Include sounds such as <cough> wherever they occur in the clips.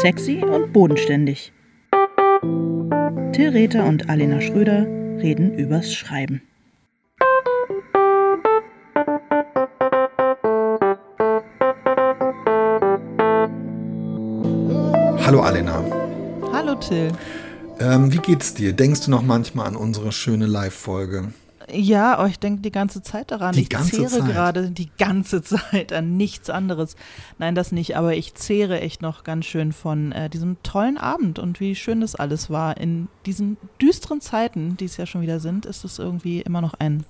Sexy und bodenständig. Till Rether und Alena Schröder reden übers Schreiben. Hallo Alena. Hallo Till. Ähm, wie geht's dir? Denkst du noch manchmal an unsere schöne Live-Folge? Ja, oh, ich denke die ganze Zeit daran. Die ich zehre gerade die ganze <laughs> Zeit an nichts anderes. Nein, das nicht, aber ich zehre echt noch ganz schön von äh, diesem tollen Abend und wie schön das alles war. In diesen düsteren Zeiten, die es ja schon wieder sind, ist es irgendwie immer noch ein,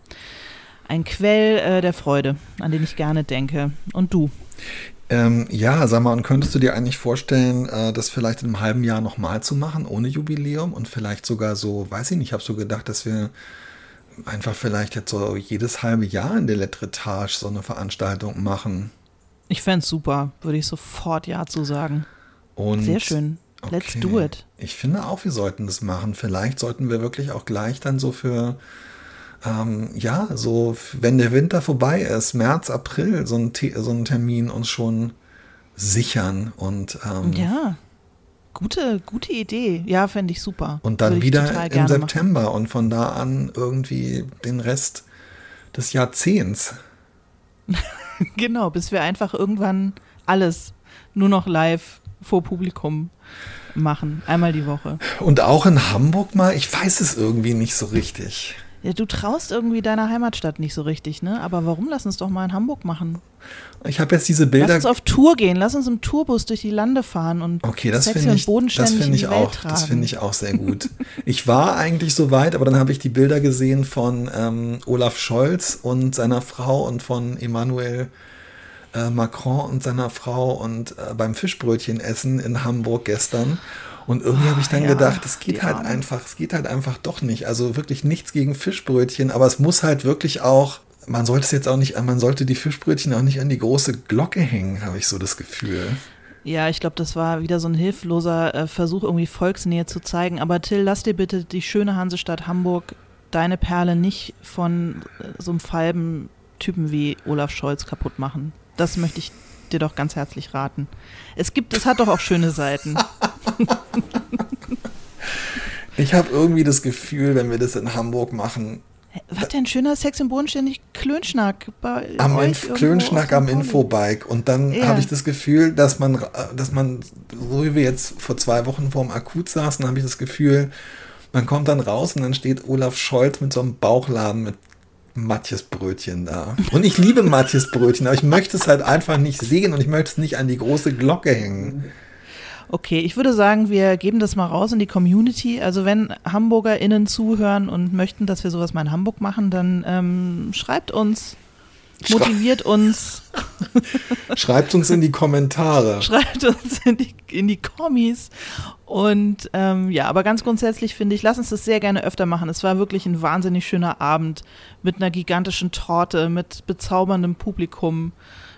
ein Quell äh, der Freude, an den ich gerne denke. Und du? Ähm, ja, sag mal, und könntest du dir eigentlich vorstellen, äh, das vielleicht in einem halben Jahr nochmal zu machen, ohne Jubiläum und vielleicht sogar so, weiß ich nicht, ich habe so gedacht, dass wir einfach vielleicht jetzt so jedes halbe Jahr in der Letretage so eine Veranstaltung machen. Ich fände es super, würde ich sofort Ja zu sagen. Und Sehr schön. Let's Okay. do it. Ich finde auch, wir sollten das machen. Vielleicht sollten wir wirklich auch gleich dann so für, ähm, ja, so, wenn der Winter vorbei ist, März, April, so einen, so einen Termin uns schon sichern und, ähm, Ja. Gute, gute Idee. Ja, fände ich super. und dann wieder im gerne machen. September und von da an irgendwie den Rest des Jahrzehnts. <laughs> Genau, bis wir einfach irgendwann alles nur noch live vor Publikum machen. Einmal die Woche. Und auch in Hamburg mal, ich weiß es irgendwie nicht so richtig. Ja, du traust irgendwie deiner Heimatstadt nicht so richtig, ne? Aber warum? Lass uns doch mal in Hamburg machen. Ich habe jetzt diese Lass Bilder. uns auf Tour gehen. Lass uns im Tourbus durch die Lande fahren und Okay, das sexy ich, und das finde in ich auch, tragen. das finde ich auch sehr gut. <laughs> Ich war eigentlich so weit, aber dann habe ich die Bilder gesehen von ähm, Olaf Scholz und seiner Frau und von Emmanuel äh, Macron und seiner Frau und äh, beim Fischbrötchen essen in Hamburg gestern. Und irgendwie habe ich dann ja, gedacht, es geht halt Armen. einfach, es geht halt einfach doch nicht. Also wirklich nichts gegen Fischbrötchen, aber es muss halt wirklich auch, man sollte es jetzt auch nicht, man sollte die Fischbrötchen auch nicht an die große Glocke hängen, habe ich so das Gefühl. Ja, ich glaube, das war wieder so ein hilfloser äh, Versuch, irgendwie Volksnähe zu zeigen. Aber Till, lass dir bitte die schöne Hansestadt Hamburg, deine Perle nicht von äh, so einem falben Typen wie Olaf Scholz kaputt machen. Das möchte ich dir doch ganz herzlich raten. Es gibt, es hat doch auch schöne Seiten. <laughs> <laughs> Ich habe irgendwie das Gefühl, wenn wir das in Hamburg machen, Was denn schöner Sex im Bodenständig Klönschnack bei am Inf Klönschnack am. Infobike und dann Ja. habe ich das Gefühl, dass man, dass man, so wie wir jetzt vor zwei Wochen vorm Akut saßen, habe ich das Gefühl, man kommt dann raus und dann steht Olaf Scholz mit so einem Bauchladen mit Matjes Brötchen da. Und ich liebe Matjes Brötchen, aber ich möchte es halt einfach nicht sehen und ich möchte es nicht an die große Glocke hängen. Okay, ich würde sagen, wir geben das mal raus in die Community. Also wenn HamburgerInnen zuhören und möchten, dass wir sowas mal in Hamburg machen, dann ähm, schreibt uns, motiviert uns, <laughs> Schreibt uns in die Kommentare. <laughs> schreibt uns in die, in die Kommis. Und ähm, ja, aber ganz grundsätzlich finde ich, lass uns das sehr gerne öfter machen. Es war wirklich ein wahnsinnig schöner Abend mit einer gigantischen Torte, mit bezauberndem Publikum,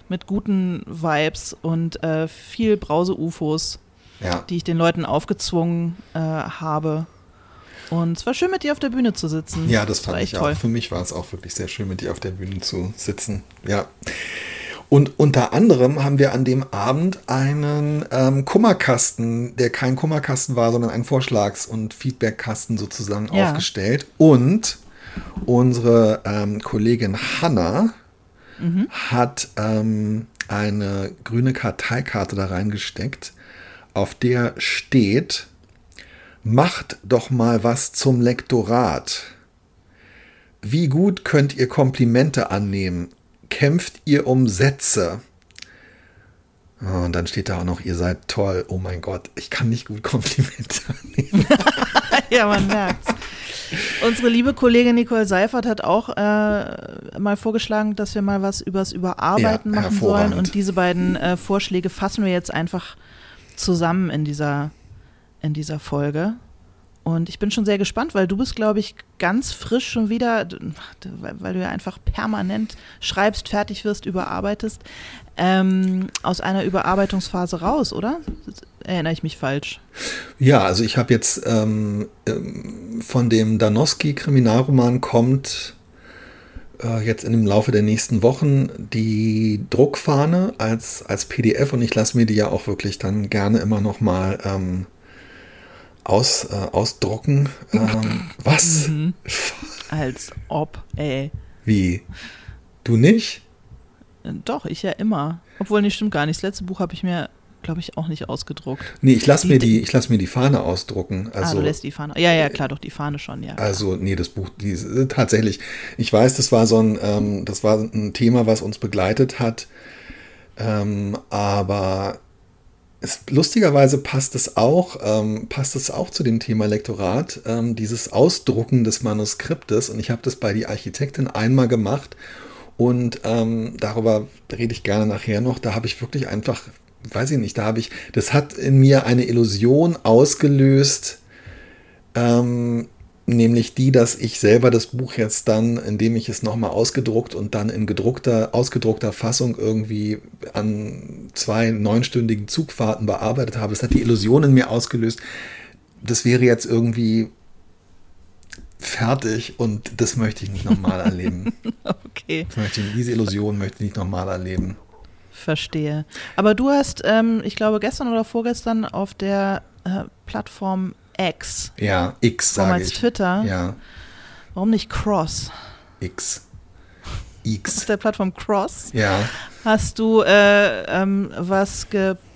mit guten Vibes und äh, viel Brause-UFOs. Ja. die ich den Leuten aufgezwungen äh, habe. Und es war schön, mit dir auf der Bühne zu sitzen. Ja, das fand war ich auch. toll. Für mich war es auch wirklich sehr schön, mit dir auf der Bühne zu sitzen. Ja. Und unter anderem haben wir an dem Abend einen ähm, Kummerkasten, der kein Kummerkasten war, sondern ein Vorschlags- und Feedbackkasten sozusagen Ja. aufgestellt. Und unsere ähm, Kollegin Hanna Mhm. hat ähm, eine grüne Karteikarte da reingesteckt, auf der steht, macht doch mal was zum Lektorat. Wie gut könnt ihr Komplimente annehmen? Kämpft ihr um Sätze? Oh, und dann steht da auch noch, ihr seid toll. Oh mein Gott, ich kann nicht gut Komplimente <laughs> annehmen. <laughs> ja, man merkt's. Unsere liebe Kollegin Nicole Seifert hat auch äh, mal vorgeschlagen, dass wir mal was übers Überarbeiten Ja, machen sollen. Und diese beiden äh, Vorschläge fassen wir jetzt einfach zusammen in dieser, in dieser Folge. Und ich bin schon sehr gespannt, weil du bist, glaube ich, ganz frisch schon wieder, weil du ja einfach permanent schreibst, fertig wirst, überarbeitest, ähm, aus einer Überarbeitungsphase raus, oder? Erinnere ich mich falsch? Ja, also ich habe jetzt ähm, ähm, von dem Danowski-Kriminalroman kommt äh, jetzt in dem Laufe der nächsten Wochen die Druckfahne als, als PDF und ich lasse mir die ja auch wirklich dann gerne immer noch mal ähm, aus, äh, ausdrucken. Ähm, <laughs> was? Mhm. Als ob, ey. Wie? Du nicht? Doch, ich ja immer. Obwohl, nee, stimmt gar nicht. Das letzte Buch habe ich mir, glaube ich, auch nicht ausgedruckt. Nee, ich lasse mir, die, ich lass mir die Fahne ausdrucken. ah, Also, du lässt die Fahne. Ja, ja, klar, doch, die Fahne schon, ja. Also, nee, das Buch, die, tatsächlich. Ich weiß, das war so ein, ähm, das war ein Thema, was uns begleitet hat. Ähm, aber es, lustigerweise passt es auch, ähm, passt es auch zu dem Thema Lektorat, ähm, dieses Ausdrucken des Manuskriptes. Und ich habe das bei die Architektin einmal gemacht. Und ähm, darüber rede ich gerne nachher noch. Da habe ich wirklich einfach, weiß ich nicht, da habe ich, das hat in mir eine Illusion ausgelöst, ähm, nämlich die, dass ich selber das Buch jetzt dann, indem ich es nochmal ausgedruckt und dann in gedruckter, ausgedruckter Fassung irgendwie an zwei neunstündigen Zugfahrten bearbeitet habe. Es hat die Illusion in mir ausgelöst, das wäre jetzt irgendwie fertig und das möchte ich nicht nochmal erleben. <laughs> Okay, möchte diese Illusion möchte ich nicht nochmal erleben. Verstehe. Aber du hast, ähm, ich glaube, gestern oder vorgestern auf der äh, Plattform X, Ja, X sage ich. Twitter, Ja, warum nicht Cross? X. Auf X. der Plattform Cross Ja. hast du äh, ähm, was gepostet.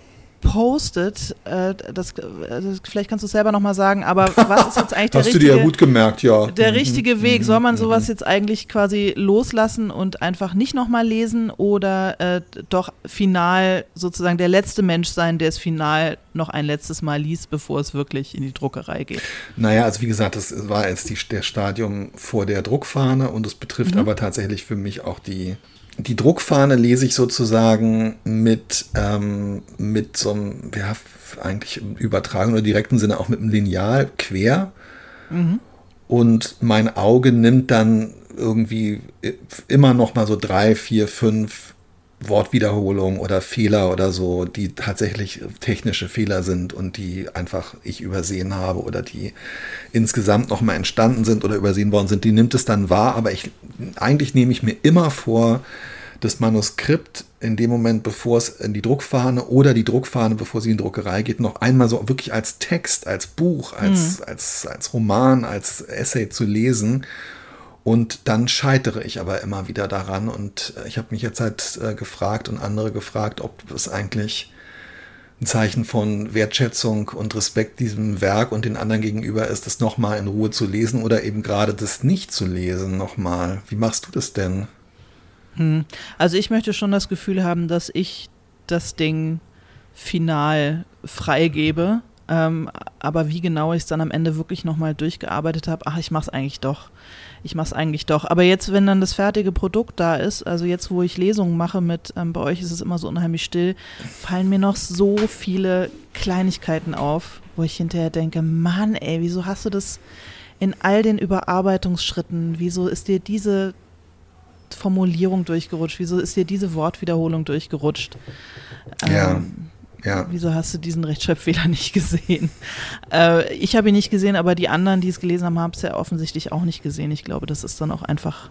Äh, das, äh, das, vielleicht kannst du es selber nochmal sagen, aber <laughs> was ist jetzt eigentlich der Hast du richtige, dir ja gut gemerkt, ja. der Mhm, richtige mhm, Weg? Soll man mhm. sowas jetzt eigentlich quasi loslassen und einfach nicht nochmal lesen oder äh, doch final sozusagen der letzte Mensch sein, der es final noch ein letztes Mal liest, bevor es wirklich in die Druckerei geht? Naja, also wie gesagt, das war jetzt die, der Stadium vor der Druckfahne und es betrifft Mhm. aber tatsächlich für mich auch die. Die Druckfahne lese ich sozusagen mit, ähm, mit so einem, ja, eigentlich im übertragenen oder direkten Sinne auch mit einem Lineal quer. Und mein Auge nimmt dann irgendwie immer noch mal so drei, vier, fünf Wortwiederholungen oder Fehler oder so, die tatsächlich technische Fehler sind und die einfach ich übersehen habe oder die insgesamt noch mal entstanden sind oder übersehen worden sind, die nimmt es dann wahr, aber ich eigentlich nehme ich mir immer vor, das Manuskript in dem Moment, bevor es in die Druckfahne oder die Druckfahne, bevor sie in die Druckerei geht, noch einmal so wirklich als Text, als Buch, als, als, als Roman, als Essay zu lesen. Und dann scheitere ich aber immer wieder daran. Und äh, ich habe mich jetzt halt äh, gefragt und andere gefragt, ob es eigentlich ein Zeichen von Wertschätzung und Respekt diesem Werk und den anderen gegenüber ist, das nochmal in Ruhe zu lesen oder eben gerade das nicht zu lesen nochmal. Wie machst du das denn? Hm. Also ich möchte schon das Gefühl haben, dass ich das Ding final freigebe. Ähm, aber wie genau ich es dann am Ende wirklich nochmal durchgearbeitet habe, ach, ich mach's eigentlich doch. Ich mach's eigentlich doch. Aber jetzt, wenn dann das fertige Produkt da ist, also jetzt, wo ich Lesungen mache mit, ähm, bei euch ist es immer so unheimlich still, fallen mir noch so viele Kleinigkeiten auf, wo ich hinterher denke, Mann, ey, wieso hast du das in all den Überarbeitungsschritten, wieso ist dir diese Formulierung durchgerutscht? Wieso ist dir diese Wortwiederholung durchgerutscht? Ähm, Ja, Wieso hast du diesen Rechtschreibfehler <laughs> nicht gesehen? Äh, ich habe ihn nicht gesehen, aber die anderen, die es gelesen haben, haben es ja offensichtlich auch nicht gesehen. Ich glaube, das ist dann auch einfach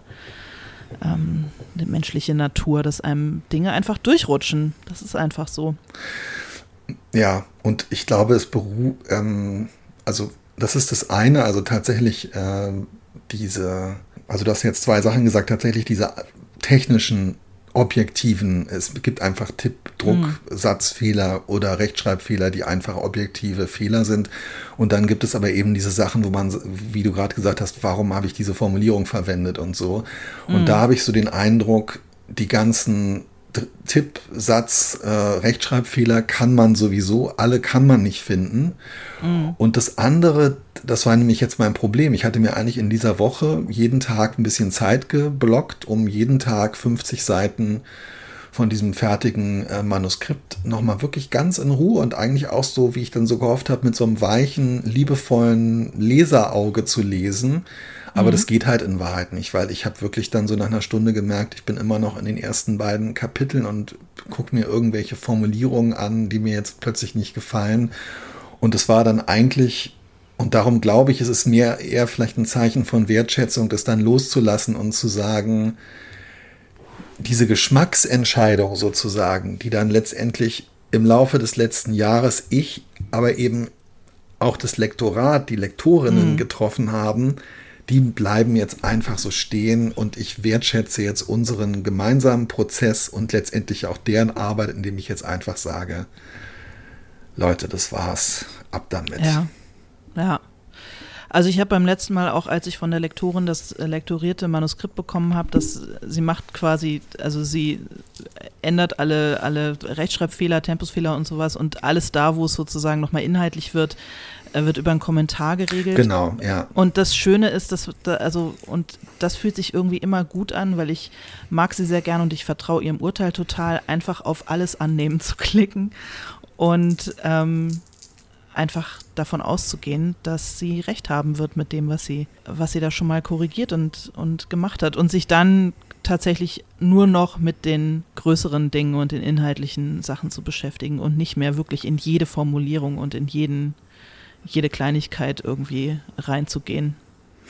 ähm, eine menschliche Natur, dass einem Dinge einfach durchrutschen. Das ist einfach so. ja. Und ich glaube, es beruht, ähm, also das ist das eine, also tatsächlich ähm, diese, also du hast jetzt zwei Sachen gesagt, tatsächlich diese technischen objektiven, es gibt einfach Tipp, Druck, Satzfehler oder Rechtschreibfehler, die einfach objektive Fehler sind. Und dann gibt es aber eben diese Sachen, wo man, wie du gerade gesagt hast, warum habe ich diese Formulierung verwendet und so. Und da habe ich so den Eindruck, die ganzen Tipp, Satz, äh, Rechtschreibfehler kann man sowieso, alle kann man nicht finden. Und das andere, das war nämlich jetzt mein Problem. Ich hatte mir eigentlich in dieser Woche jeden Tag ein bisschen Zeit geblockt, um jeden Tag 50 Seiten von diesem fertigen äh, Manuskript nochmal wirklich ganz in Ruhe und eigentlich auch so, wie ich dann so gehofft habe, mit so einem weichen, liebevollen Leserauge zu lesen. Aber das geht halt in Wahrheit nicht, weil ich habe wirklich dann so nach einer Stunde gemerkt, ich bin immer noch in den ersten beiden Kapiteln und gucke mir irgendwelche Formulierungen an, die mir jetzt plötzlich nicht gefallen. Und es war dann eigentlich und darum glaube ich, ist es mir eher vielleicht ein Zeichen von Wertschätzung, das dann loszulassen und zu sagen, diese Geschmacksentscheidung sozusagen, die dann letztendlich im Laufe des letzten Jahres ich, aber eben auch das Lektorat, die Lektorinnen mhm. getroffen haben, die bleiben jetzt einfach so stehen und ich wertschätze jetzt unseren gemeinsamen Prozess und letztendlich auch deren Arbeit, indem ich jetzt einfach sage, Leute, das war's, ab damit. Ja, ja. Also ich habe beim letzten Mal auch, als ich von der Lektorin das äh, lektorierte Manuskript bekommen habe, dass sie macht quasi, also sie ändert alle, alle Rechtschreibfehler, Tempusfehler und sowas und alles da, wo es sozusagen nochmal inhaltlich wird, äh, wird über einen Kommentar geregelt. Genau, ja. Und das Schöne ist, dass, also, und das fühlt sich irgendwie immer gut an, weil ich mag sie sehr gern und ich vertraue ihrem Urteil total, einfach auf alles annehmen <laughs> zu klicken. Und ähm, einfach davon auszugehen, dass sie recht haben wird mit dem, was sie, was sie da schon mal korrigiert und, und gemacht hat. Und sich dann tatsächlich nur noch mit den größeren Dingen und den inhaltlichen Sachen zu beschäftigen und nicht mehr wirklich in jede Formulierung und in jeden, jede Kleinigkeit irgendwie reinzugehen.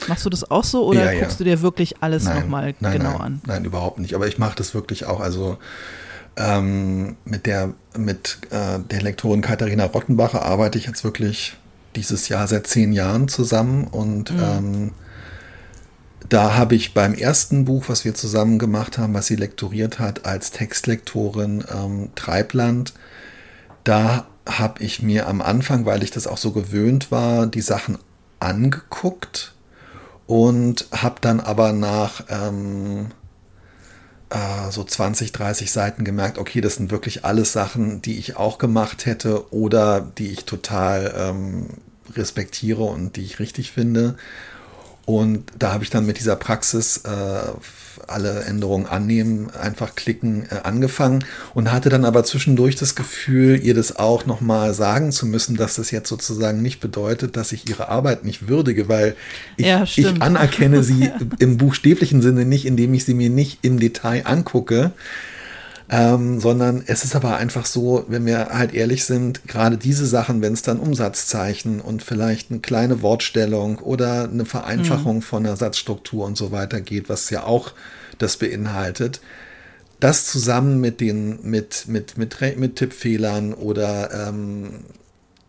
Machst du das auch so oder ja, guckst ja. du dir wirklich alles nochmal genau nein, an? Nein, überhaupt nicht. Aber ich mache das wirklich auch. Also ähm, mit der, mit äh, der Lektorin Katharina Rottenbacher arbeite ich jetzt wirklich dieses Jahr seit zehn Jahren zusammen und mhm. ähm, da habe ich beim ersten Buch, was wir zusammen gemacht haben, was sie lektoriert hat als Textlektorin ähm, Treibland, da habe ich mir am Anfang, weil ich das auch so gewöhnt war, die Sachen angeguckt und habe dann aber nach ähm, äh, so 20, 30 Seiten gemerkt, okay, das sind wirklich alles Sachen, die ich auch gemacht hätte oder die ich total ähm, respektiere und die ich richtig finde. Und da habe ich dann mit dieser Praxis äh, alle Änderungen annehmen, einfach klicken äh, angefangen und hatte dann aber zwischendurch das Gefühl, ihr das auch nochmal sagen zu müssen, dass das jetzt sozusagen nicht bedeutet, dass ich ihre Arbeit nicht würdige, weil ich, ja, ich anerkenne sie <laughs> im buchstäblichen Sinne nicht, indem ich sie mir nicht im Detail angucke. Ähm, sondern es ist aber einfach so, wenn wir halt ehrlich sind, gerade diese Sachen, wenn es dann Umsatzzeichen und vielleicht eine kleine Wortstellung oder eine Vereinfachung mhm. von der Satzstruktur und so weiter geht, was ja auch das beinhaltet, das zusammen mit den mit mit mit, mit Tippfehlern oder ähm,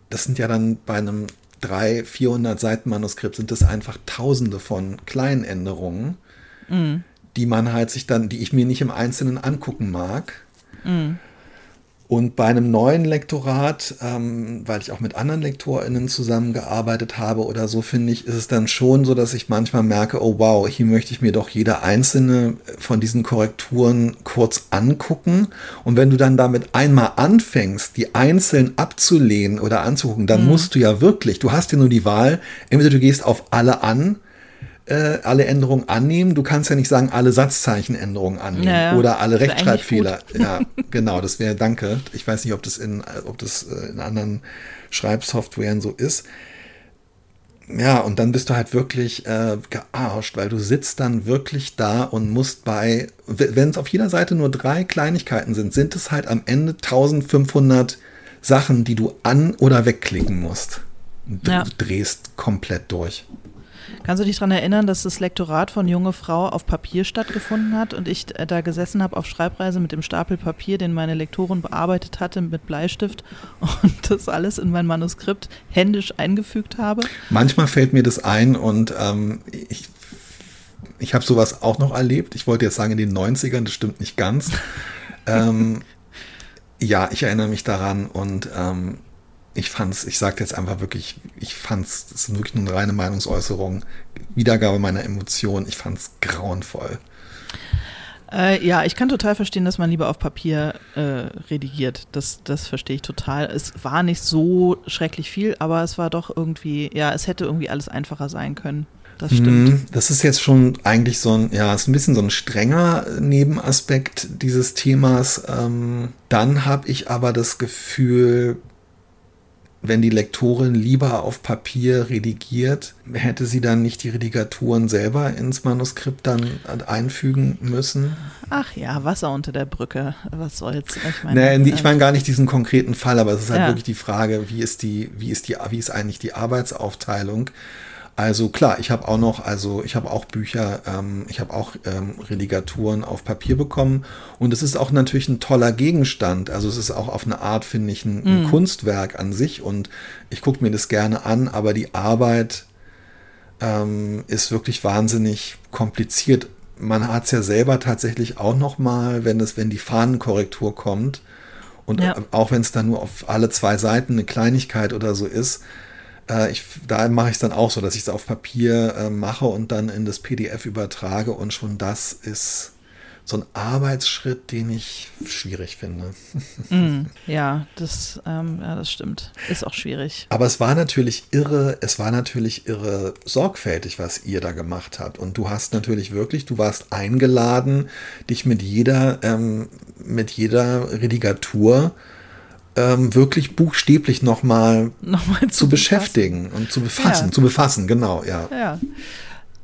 das sind ja dann bei einem 300, 400 Seiten Manuskript sind das einfach Tausende von kleinen Änderungen. Mhm die man halt sich dann, die ich mir nicht im Einzelnen angucken mag. Mhm. Und bei einem neuen Lektorat, ähm, weil ich auch mit anderen LektorInnen zusammengearbeitet habe oder so, finde ich, ist es dann schon so, dass ich manchmal merke, oh wow, hier möchte ich mir doch jede einzelne von diesen Korrekturen kurz angucken. Und wenn du dann damit einmal anfängst, die einzeln abzulehnen oder anzugucken, dann mhm. musst du ja wirklich, du hast ja nur die Wahl, entweder du gehst auf alle an äh, alle Änderungen annehmen. Du kannst ja nicht sagen, alle Satzzeichenänderungen annehmen naja, oder alle Rechtschreibfehler. Ja, genau, das wäre danke. Ich weiß nicht, ob das in, ob das äh, in anderen Schreibsoftwaren so ist. Ja, und dann bist du halt wirklich äh, gearscht, weil du sitzt dann wirklich da und musst bei, wenn es auf jeder Seite nur drei Kleinigkeiten sind, sind es halt am Ende 1500 Sachen, die du an- oder wegklicken musst. Du ja. drehst komplett durch. Kannst du dich daran erinnern, dass das Lektorat von Junge Frau auf Papier stattgefunden hat und ich äh, da gesessen habe auf Schreibreise mit dem Stapel Papier, den meine Lektorin bearbeitet hatte mit Bleistift <laughs> und das alles in mein Manuskript händisch eingefügt habe? Manchmal fällt mir das ein und ähm, ich, ich habe sowas auch noch erlebt. Ich wollte jetzt sagen in den 90ern, das stimmt nicht ganz. <laughs> ähm, ja, ich erinnere mich daran und ähm, ich fand's, ich sage jetzt einfach wirklich, ich fand's, das ist wirklich nur eine reine Meinungsäußerung, Wiedergabe meiner Emotionen, ich fand's grauenvoll. Äh, ja, ich kann total verstehen, dass man lieber auf Papier äh, redigiert. Das, das verstehe ich total. Es war nicht so schrecklich viel, aber es war doch irgendwie, ja, es hätte irgendwie alles einfacher sein können. Das stimmt. Mhm, das ist jetzt schon eigentlich so ein, ja, ist ein bisschen so ein strenger Nebenaspekt dieses Themas. Ähm, dann habe ich aber das Gefühl, wenn die Lektorin lieber auf Papier redigiert, hätte sie dann nicht die Redigaturen selber ins Manuskript dann einfügen müssen? Ach ja, Wasser unter der Brücke. Was soll's? Ich meine, nee, ich meine gar nicht diesen konkreten Fall, aber es ist halt ja. wirklich die Frage, wie ist die, wie ist die, wie ist eigentlich die Arbeitsaufteilung? Also klar, ich habe auch noch, also ich habe auch Bücher, ähm, ich habe auch ähm, Religaturen auf Papier bekommen und es ist auch natürlich ein toller Gegenstand. Also es ist auch auf eine Art, finde ich, ein, ein mm. Kunstwerk an sich und ich gucke mir das gerne an, aber die Arbeit ähm, ist wirklich wahnsinnig kompliziert. Man hat es ja selber tatsächlich auch noch mal, wenn es, wenn die Fahnenkorrektur kommt und ja. auch wenn es dann nur auf alle zwei Seiten eine Kleinigkeit oder so ist, äh, ich, da mache ich es dann auch so, dass ich es auf Papier äh, mache und dann in das PDF übertrage und schon das ist so ein Arbeitsschritt, den ich schwierig finde. <laughs> Mm, ja, das, ähm, ja, das stimmt. Ist auch schwierig. Aber es war natürlich irre, es war natürlich irre sorgfältig, was ihr da gemacht habt. Und du hast natürlich wirklich, du warst eingeladen, dich mit jeder, ähm, mit jeder Redigatur ähm, wirklich buchstäblich nochmal noch mal zu, zu beschäftigen und zu befassen, ja. zu befassen, genau, ja. Ja.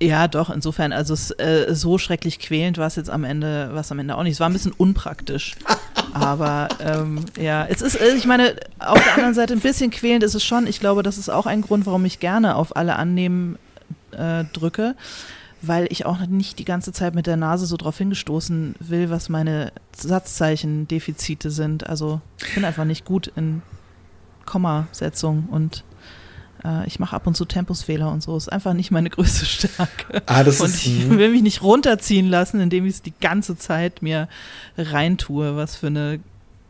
Ja, doch, insofern, also es, äh, so schrecklich quälend war es jetzt am Ende, was am Ende auch nicht. Es war ein bisschen unpraktisch. <laughs> Aber ähm, ja, es ist, äh, ich meine, auf der anderen Seite ein bisschen quälend ist es schon. Ich glaube, das ist auch ein Grund, warum ich gerne auf alle annehmen äh, drücke weil ich auch nicht die ganze Zeit mit der Nase so drauf hingestoßen will, was meine Satzzeichen-Defizite sind. Also ich bin einfach nicht gut in Kommasetzung und äh, ich mache ab und zu Tempusfehler und so. Ist einfach nicht meine größte Stärke. Ah, das und ist, ich will mich nicht runterziehen lassen, indem ich es die ganze Zeit mir reintue, was für eine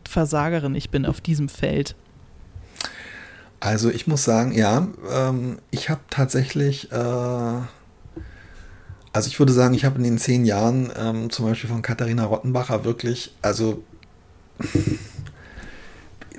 Versagerin ich bin auf diesem Feld. Also ich muss sagen, ja, ähm, ich habe tatsächlich äh also ich würde sagen, ich habe in den zehn Jahren ähm, zum Beispiel von Katharina Rottenbacher wirklich, also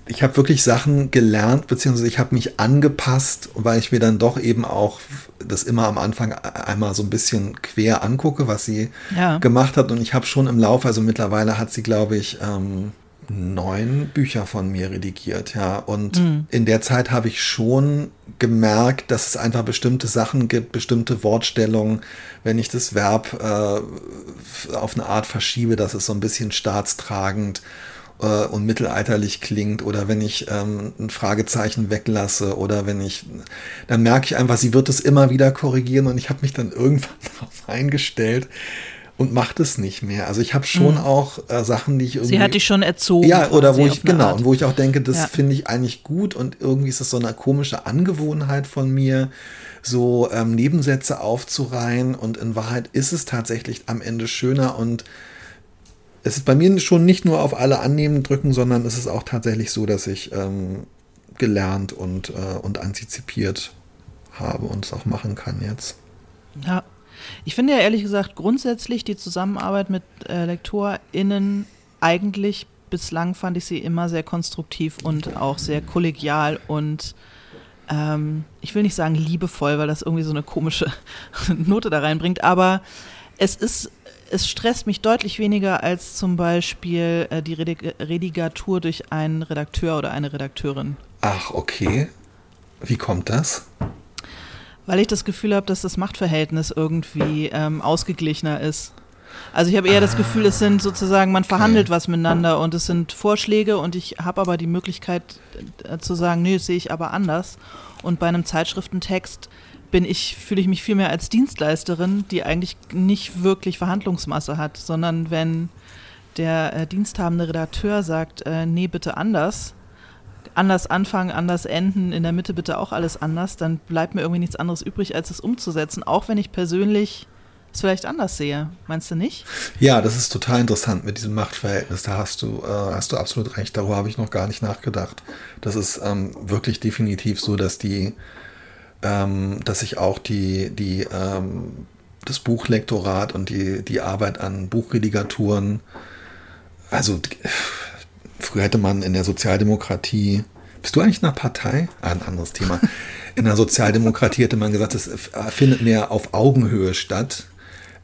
ich habe wirklich Sachen gelernt, beziehungsweise ich habe mich angepasst, weil ich mir dann doch eben auch das immer am Anfang einmal so ein bisschen quer angucke, was sie ja. gemacht hat. Und ich habe schon im Laufe, also mittlerweile hat sie, glaube ich, ähm, neun Bücher von mir redigiert, ja. Und mhm. in der Zeit habe ich schon gemerkt, dass es einfach bestimmte Sachen gibt, bestimmte Wortstellungen, wenn ich das Verb äh, auf eine Art verschiebe, dass es so ein bisschen staatstragend äh, und mittelalterlich klingt oder wenn ich ähm, ein Fragezeichen weglasse oder wenn ich, dann merke ich einfach, sie wird es immer wieder korrigieren und ich habe mich dann <laughs> irgendwann darauf eingestellt, und macht es nicht mehr. Also ich habe schon mhm. auch äh, Sachen, die ich irgendwie. Sie hat dich schon erzogen. Ja, oder wo ich, genau, Art. und wo ich auch denke, das ja. finde ich eigentlich gut und irgendwie ist das so eine komische Angewohnheit von mir, so ähm, Nebensätze aufzureihen und in Wahrheit ist es tatsächlich am Ende schöner und es ist bei mir schon nicht nur auf alle annehmen drücken, sondern es ist auch tatsächlich so, dass ich ähm, gelernt und, äh, und antizipiert habe und es auch machen kann jetzt. Ja, ich finde ja ehrlich gesagt grundsätzlich die Zusammenarbeit mit äh, LektorInnen eigentlich bislang fand ich sie immer sehr konstruktiv und auch sehr kollegial und ähm, ich will nicht sagen liebevoll, weil das irgendwie so eine komische <laughs> Note da reinbringt, aber es ist, es stresst mich deutlich weniger als zum Beispiel äh, die Redig Redigatur durch einen Redakteur oder eine Redakteurin. Ach, okay. Wie kommt das? Weil ich das Gefühl habe, dass das Machtverhältnis irgendwie ähm, ausgeglichener ist. Also ich habe eher ah, das Gefühl, es sind sozusagen, man verhandelt okay. was miteinander und es sind Vorschläge und ich habe aber die Möglichkeit äh, zu sagen, nee, das sehe ich aber anders. Und bei einem Zeitschriftentext bin ich, fühle ich mich viel mehr als Dienstleisterin, die eigentlich nicht wirklich Verhandlungsmasse hat, sondern wenn der äh, diensthabende Redakteur sagt, äh, nee, bitte anders, anders anfangen, anders enden, in der Mitte bitte auch alles anders, dann bleibt mir irgendwie nichts anderes übrig, als es umzusetzen, auch wenn ich persönlich es vielleicht anders sehe. Meinst du nicht? Ja, das ist total interessant mit diesem Machtverhältnis. Da hast du, äh, hast du absolut recht. Darüber habe ich noch gar nicht nachgedacht. Das ist ähm, wirklich definitiv so, dass die, ähm, dass sich auch die, die, ähm, das Buchlektorat und die, die Arbeit an Buchredigaturen, also Früher hätte man in der Sozialdemokratie, bist du eigentlich in einer Partei? Ah, ein anderes Thema. In der Sozialdemokratie hätte man gesagt, es findet mehr auf Augenhöhe statt.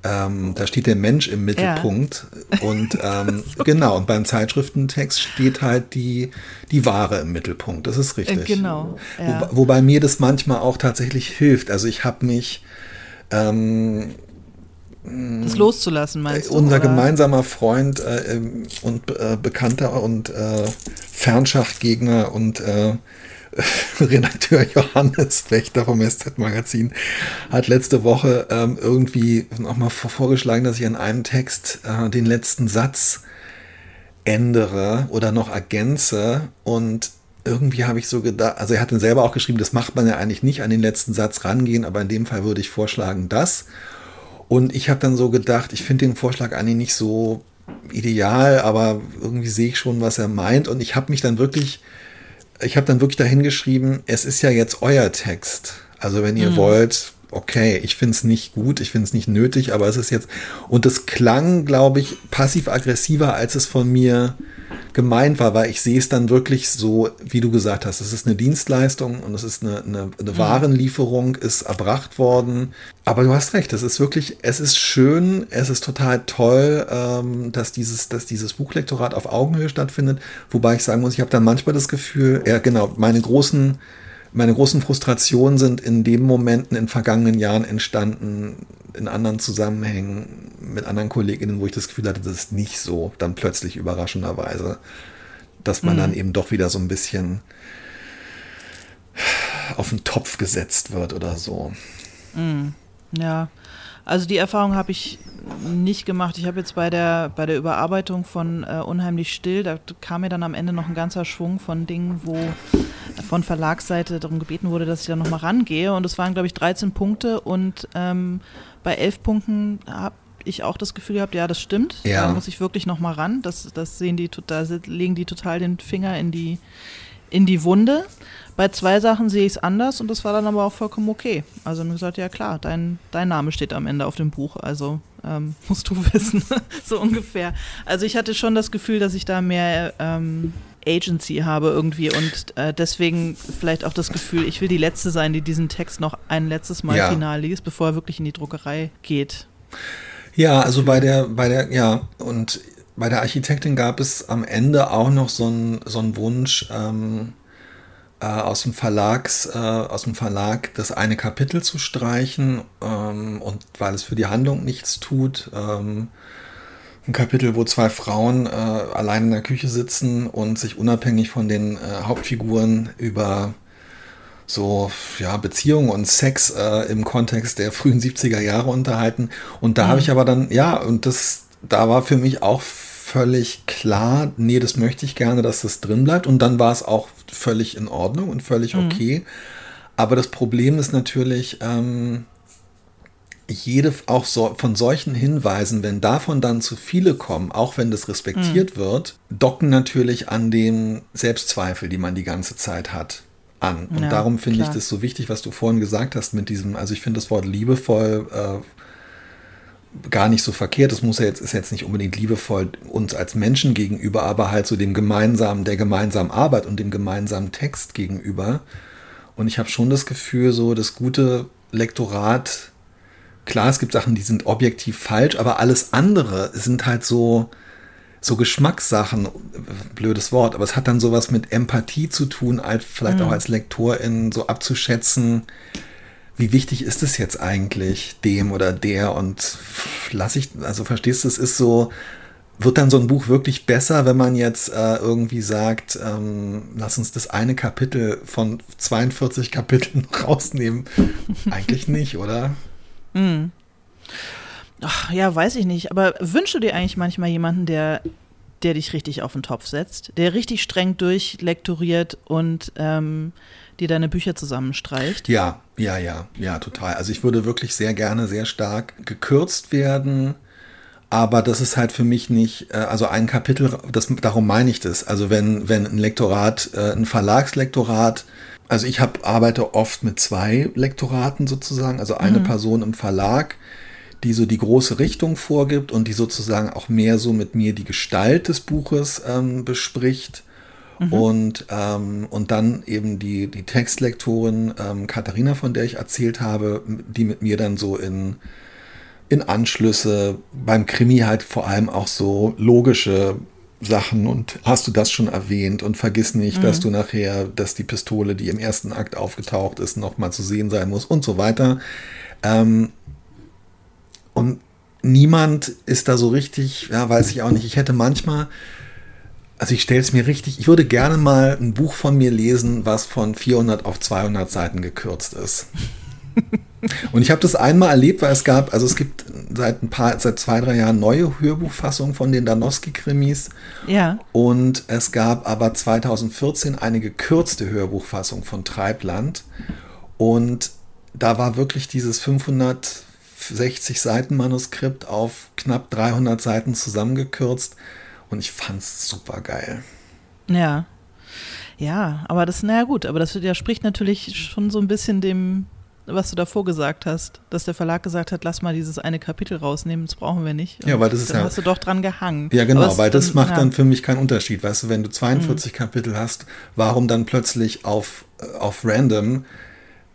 ähm, da steht der Mensch im Mittelpunkt. Ja. Und <laughs> ähm, so. genau, und beim Zeitschriftentext steht halt die, die Ware im Mittelpunkt. Das ist richtig. Genau. Ja. Wo, wobei mir das manchmal auch tatsächlich hilft. Also ich habe mich ähm, das loszulassen, meinst du? Unser oder? gemeinsamer Freund äh, ähm, und äh, Bekannter und äh, Fernschachtgegner und äh, <laughs> Redakteur Johannes Wächter vom SZ-Magazin hat letzte Woche ähm, irgendwie nochmal vorgeschlagen, dass ich an einem Text äh, den letzten Satz ändere oder noch ergänze und irgendwie habe ich so gedacht, also er hat den selber auch geschrieben, das macht man ja eigentlich nicht an den letzten Satz rangehen, aber in dem Fall würde ich vorschlagen, das. Und ich habe dann so gedacht, ich finde den Vorschlag eigentlich nicht so ideal, aber irgendwie sehe ich schon, was er meint. Und ich habe mich dann wirklich, ich habe dann wirklich dahin geschrieben, es ist ja jetzt euer Text. Also wenn ihr mhm. wollt, okay, ich finde es nicht gut, ich finde es nicht nötig, aber es ist jetzt, und es klang, glaube ich, passiv-aggressiver, als es von mir gemeint war, weil ich sehe es dann wirklich so, wie du gesagt hast, es ist eine Dienstleistung und es ist eine, eine, eine mhm. Warenlieferung, ist erbracht worden. Aber du hast recht, es ist wirklich, es ist schön, es ist total toll, ähm, dass, dieses, dass dieses Buchlektorat auf Augenhöhe stattfindet. Wobei ich sagen muss, ich habe dann manchmal das Gefühl, ja genau, meine großen meine großen Frustrationen sind in den Momenten in vergangenen Jahren entstanden, in anderen Zusammenhängen mit anderen Kolleginnen, wo ich das Gefühl hatte, das ist nicht so, dann plötzlich überraschenderweise, dass man mhm. dann eben doch wieder so ein bisschen auf den Topf gesetzt wird oder so. Mhm. Ja, also die Erfahrung habe ich nicht gemacht. Ich habe jetzt bei der, bei der Überarbeitung von äh, Unheimlich Still, da kam mir dann am Ende noch ein ganzer Schwung von Dingen, wo von Verlagsseite darum gebeten wurde, dass ich da nochmal rangehe. Und es waren, glaube ich, 13 Punkte und ähm, bei 11 Punkten habe ich auch das Gefühl gehabt, ja, das stimmt. Ja. Da muss ich wirklich nochmal ran. Das, das sehen die, da legen die total den Finger in die, in die Wunde. Bei zwei Sachen sehe ich es anders und das war dann aber auch vollkommen okay. Also mir gesagt, ja klar, dein, dein Name steht am Ende auf dem Buch, also ähm, <laughs> musst du wissen, <laughs> so ungefähr. Also ich hatte schon das Gefühl, dass ich da mehr ähm, Agency habe irgendwie und äh, deswegen vielleicht auch das Gefühl, ich will die Letzte sein, die diesen Text noch ein letztes Mal ja. final liest, bevor er wirklich in die Druckerei geht. Ja, also bei der, bei der, ja, und bei der Architektin gab es am Ende auch noch so einen so Wunsch, ähm, äh, aus dem Verlags, äh, aus dem Verlag das eine Kapitel zu streichen ähm, und weil es für die Handlung nichts tut. Ähm, ein Kapitel, wo zwei Frauen äh, allein in der Küche sitzen und sich unabhängig von den äh, Hauptfiguren über so ja, Beziehungen und Sex äh, im Kontext der frühen 70er Jahre unterhalten. Und da mhm. habe ich aber dann, ja, und das, da war für mich auch völlig klar, nee, das möchte ich gerne, dass das drin bleibt. Und dann war es auch völlig in Ordnung und völlig mhm. okay. Mhm. Aber das Problem ist natürlich, ähm, jede, auch so, von solchen Hinweisen, wenn davon dann zu viele kommen, auch wenn das respektiert mhm. wird, docken natürlich an dem Selbstzweifel, die man die ganze Zeit hat, an. Und ja, darum finde ich das so wichtig, was du vorhin gesagt hast mit diesem, also ich finde das Wort liebevoll äh, gar nicht so verkehrt. Das muss ja jetzt, ist jetzt nicht unbedingt liebevoll uns als Menschen gegenüber, aber halt so dem gemeinsamen, der gemeinsamen Arbeit und dem gemeinsamen Text gegenüber. Und ich habe schon das Gefühl, so das gute Lektorat, klar, es gibt Sachen, die sind objektiv falsch, aber alles andere sind halt so, so Geschmackssachen, blödes Wort, aber es hat dann sowas mit Empathie zu tun, als vielleicht mhm. auch als Lektorin so abzuschätzen, wie wichtig ist es jetzt eigentlich dem oder der und lass ich, also verstehst du, es ist so, wird dann so ein Buch wirklich besser, wenn man jetzt äh, irgendwie sagt, ähm, lass uns das eine Kapitel von 42 <laughs> Kapiteln rausnehmen? Eigentlich nicht, oder? Mhm. Ach, ja, weiß ich nicht. Aber wünschst du dir eigentlich manchmal jemanden, der, der dich richtig auf den Topf setzt, der richtig streng durchlektoriert und ähm, dir deine Bücher zusammenstreicht. Ja, ja, ja, ja, total. Also ich würde wirklich sehr gerne sehr stark gekürzt werden. Aber das ist halt für mich nicht, äh, also ein Kapitel, das, darum meine ich das. Also wenn, wenn ein Lektorat, äh, ein Verlagslektorat, also ich hab, arbeite oft mit zwei Lektoraten sozusagen, also eine mhm. Person im Verlag, die so die große Richtung vorgibt und die sozusagen auch mehr so mit mir die Gestalt des Buches ähm, bespricht. Mhm. Und, ähm, und dann eben die, die Textlektorin ähm, Katharina, von der ich erzählt habe, die mit mir dann so in in Anschlüsse, beim Krimi halt vor allem auch so logische Sachen und hast du das schon erwähnt und vergiss nicht, mhm. dass du nachher, dass die Pistole, die im ersten Akt aufgetaucht ist, nochmal zu sehen sein muss und so weiter. Ähm, und niemand ist da so richtig, ja, weiß ich auch nicht. Ich hätte manchmal, also ich stelle es mir richtig, ich würde gerne mal ein Buch von mir lesen, was von 400 auf 200 Seiten gekürzt ist. <laughs> Und ich habe das einmal erlebt, weil es gab, also es gibt seit ein paar, seit zwei, drei Jahren neue Hörbuchfassungen von den Danowski-Krimis. Ja. Und es gab aber 2014 eine gekürzte Hörbuchfassung von Treibland. Und da war wirklich dieses 560 Seiten Manuskript auf knapp 300 Seiten zusammengekürzt. Und ich fand es super geil. Ja. Ja, aber das, naja gut, aber das widerspricht natürlich schon so ein bisschen dem was du davor gesagt hast, dass der Verlag gesagt hat, lass mal dieses eine Kapitel rausnehmen, das brauchen wir nicht. Und ja, weil das ist dann ja. hast du doch dran gehangen. Ja, genau, weil das dann, macht ja. dann für mich keinen Unterschied. Weißt du, wenn du 42 mhm. Kapitel hast, warum dann plötzlich auf, äh, auf random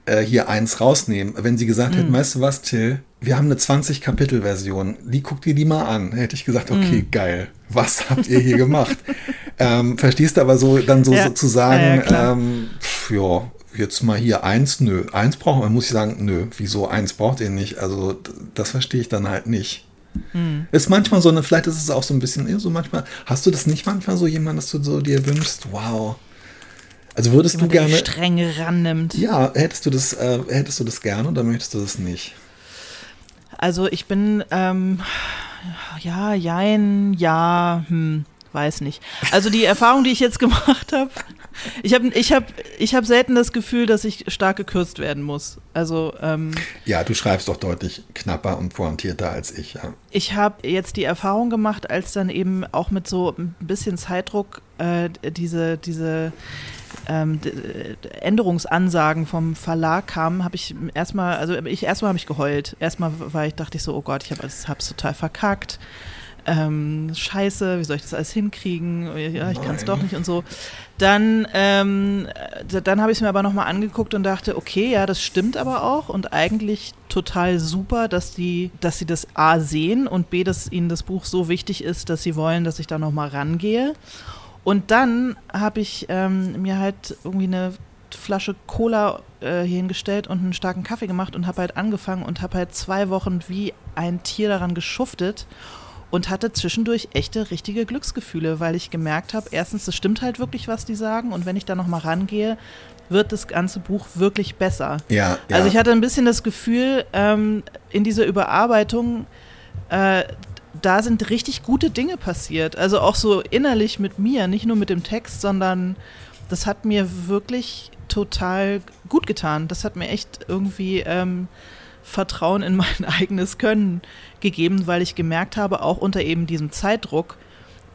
äh, hier eins rausnehmen? Wenn sie gesagt mhm. hätten, weißt du was, Till, wir haben eine 20-Kapitel-Version, die guck dir die mal an. Hätte ich gesagt, okay, mhm. geil, was habt ihr hier gemacht? <laughs> ähm, verstehst du aber so, dann so ja. sozusagen, ja, ähm, pf, ja, jetzt mal hier eins, nö. Eins braucht man, muss ich sagen, nö. Wieso eins braucht ihr nicht? Also das verstehe ich dann halt nicht. Hm. Ist manchmal so eine, vielleicht ist es auch so ein bisschen, so manchmal, hast du das nicht manchmal so jemand, dass du so dir wünschst, wow. Also würdest jemand, du gerne. strenge rannimmt. Ja, hättest du das, äh, hättest du das gerne oder möchtest du das nicht? Also ich bin, ähm, ja, jein, ja, hm, weiß nicht. Also die Erfahrung, die ich jetzt <laughs> gemacht habe, ich habe ich hab, ich hab selten das Gefühl, dass ich stark gekürzt werden muss. Also ähm, ja, du schreibst doch deutlich knapper und pointierter als ich. Ja. Ich habe jetzt die Erfahrung gemacht, als dann eben auch mit so ein bisschen Zeitdruck äh, diese diese ähm, Änderungsansagen vom Verlag kamen, habe ich erstmal, also ich erstmal habe ich geheult. Erstmal war ich, dachte ich so, oh Gott, ich habe es total verkackt ähm, scheiße, wie soll ich das alles hinkriegen? Ja, ich kann es doch nicht und so. Dann, ähm, dann habe ich es mir aber nochmal angeguckt und dachte, okay, ja, das stimmt aber auch und eigentlich total super, dass die, dass sie das A sehen und B, dass ihnen das Buch so wichtig ist, dass sie wollen, dass ich da nochmal rangehe. Und dann habe ich ähm, mir halt irgendwie eine Flasche Cola äh, hier hingestellt und einen starken Kaffee gemacht und habe halt angefangen und habe halt zwei Wochen wie ein Tier daran geschuftet und hatte zwischendurch echte, richtige Glücksgefühle, weil ich gemerkt habe, erstens, es stimmt halt wirklich, was die sagen und wenn ich da nochmal rangehe, wird das ganze Buch wirklich besser. Ja, ja. Also ich hatte ein bisschen das Gefühl, ähm, in dieser Überarbeitung, äh, da sind richtig gute Dinge passiert. Also auch so innerlich mit mir, nicht nur mit dem Text, sondern das hat mir wirklich total gut getan. Das hat mir echt irgendwie ähm, Vertrauen in mein <laughs> eigenes Können gegeben, weil ich gemerkt habe, auch unter eben diesem Zeitdruck,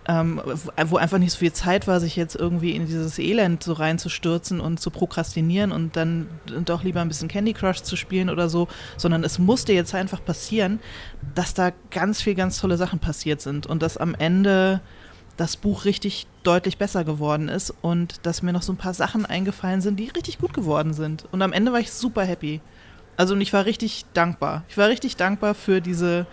ähm, wo einfach nicht so viel Zeit war, sich jetzt irgendwie in dieses Elend so reinzustürzen und zu prokrastinieren und dann doch lieber ein bisschen Candy Crush zu spielen oder so, sondern es musste jetzt einfach passieren, dass da ganz viel, ganz tolle Sachen passiert sind und dass am Ende das Buch richtig deutlich besser geworden ist und dass mir noch so ein paar Sachen eingefallen sind, die richtig gut geworden sind. Und am Ende war ich super happy. Also und ich war richtig dankbar. Ich war richtig dankbar für diese,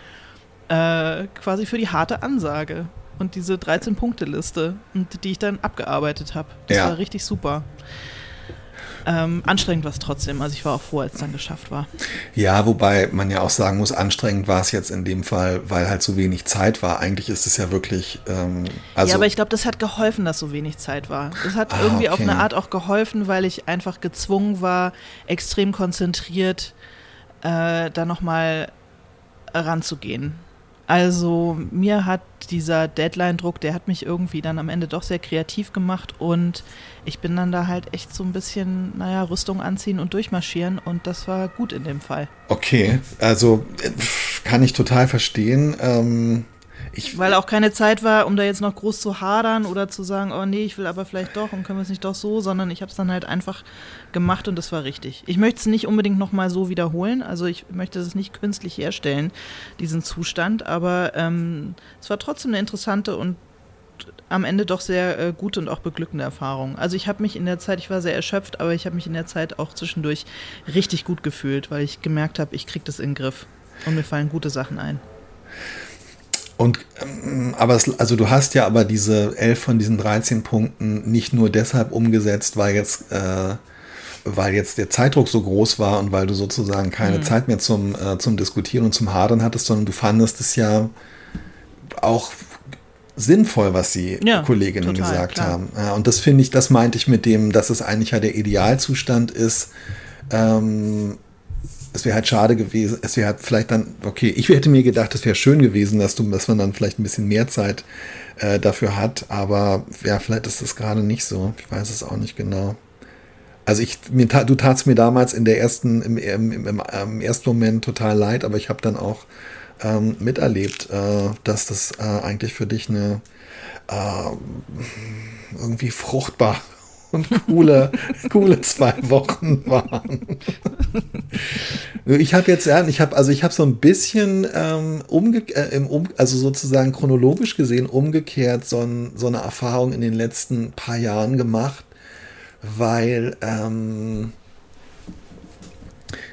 äh, quasi für die harte Ansage und diese 13-Punkte-Liste, die ich dann abgearbeitet habe. Das ja. war richtig super. Ähm, anstrengend war es trotzdem. Also ich war auch froh, als es dann geschafft war. Ja, wobei man ja auch sagen muss, anstrengend war es jetzt in dem Fall, weil halt so wenig Zeit war. Eigentlich ist es ja wirklich. Ähm, also ja, aber ich glaube, das hat geholfen, dass so wenig Zeit war. Das hat ah, irgendwie okay. auf eine Art auch geholfen, weil ich einfach gezwungen war, extrem konzentriert äh, da nochmal ranzugehen. Also mir hat dieser Deadline-Druck, der hat mich irgendwie dann am Ende doch sehr kreativ gemacht und ich bin dann da halt echt so ein bisschen, naja, Rüstung anziehen und durchmarschieren und das war gut in dem Fall. Okay, also äh, kann ich total verstehen. Ähm, ich, Weil auch keine Zeit war, um da jetzt noch groß zu hadern oder zu sagen, oh nee, ich will aber vielleicht doch und können wir es nicht doch so, sondern ich habe es dann halt einfach gemacht und das war richtig. Ich möchte es nicht unbedingt nochmal so wiederholen, also ich möchte es nicht künstlich herstellen, diesen Zustand, aber ähm, es war trotzdem eine interessante und am Ende doch sehr äh, gute und auch beglückende Erfahrung. Also ich habe mich in der Zeit, ich war sehr erschöpft, aber ich habe mich in der Zeit auch zwischendurch richtig gut gefühlt, weil ich gemerkt habe, ich kriege das in den Griff. Und mir fallen gute Sachen ein. Und ähm, aber es, also du hast ja aber diese elf von diesen 13 Punkten nicht nur deshalb umgesetzt, weil jetzt, äh, weil jetzt der Zeitdruck so groß war und weil du sozusagen keine mhm. Zeit mehr zum, äh, zum Diskutieren und zum Hadern hattest, sondern du fandest es ja auch sinnvoll, was die ja, Kolleginnen total, gesagt klar. haben. Ja, und das finde ich, das meinte ich mit dem, dass es eigentlich ja der Idealzustand ist, ähm, es wäre halt schade gewesen, es wäre halt vielleicht dann, okay, ich hätte mir gedacht, es wäre schön gewesen, dass, du, dass man dann vielleicht ein bisschen mehr Zeit äh, dafür hat, aber ja, vielleicht ist das gerade nicht so. Ich weiß es auch nicht genau. Also ich, mir, du tatst mir damals in der ersten, im, im, im, im ersten Moment total leid, aber ich habe dann auch ähm, miterlebt, äh, dass das äh, eigentlich für dich eine äh, irgendwie fruchtbar und coole, <laughs> coole zwei Wochen waren. Ich habe jetzt, ja, ich habe also ich habe so ein bisschen ähm, umge äh, im um also sozusagen chronologisch gesehen umgekehrt so, ein, so, eine Erfahrung in den letzten paar Jahren gemacht, weil ähm,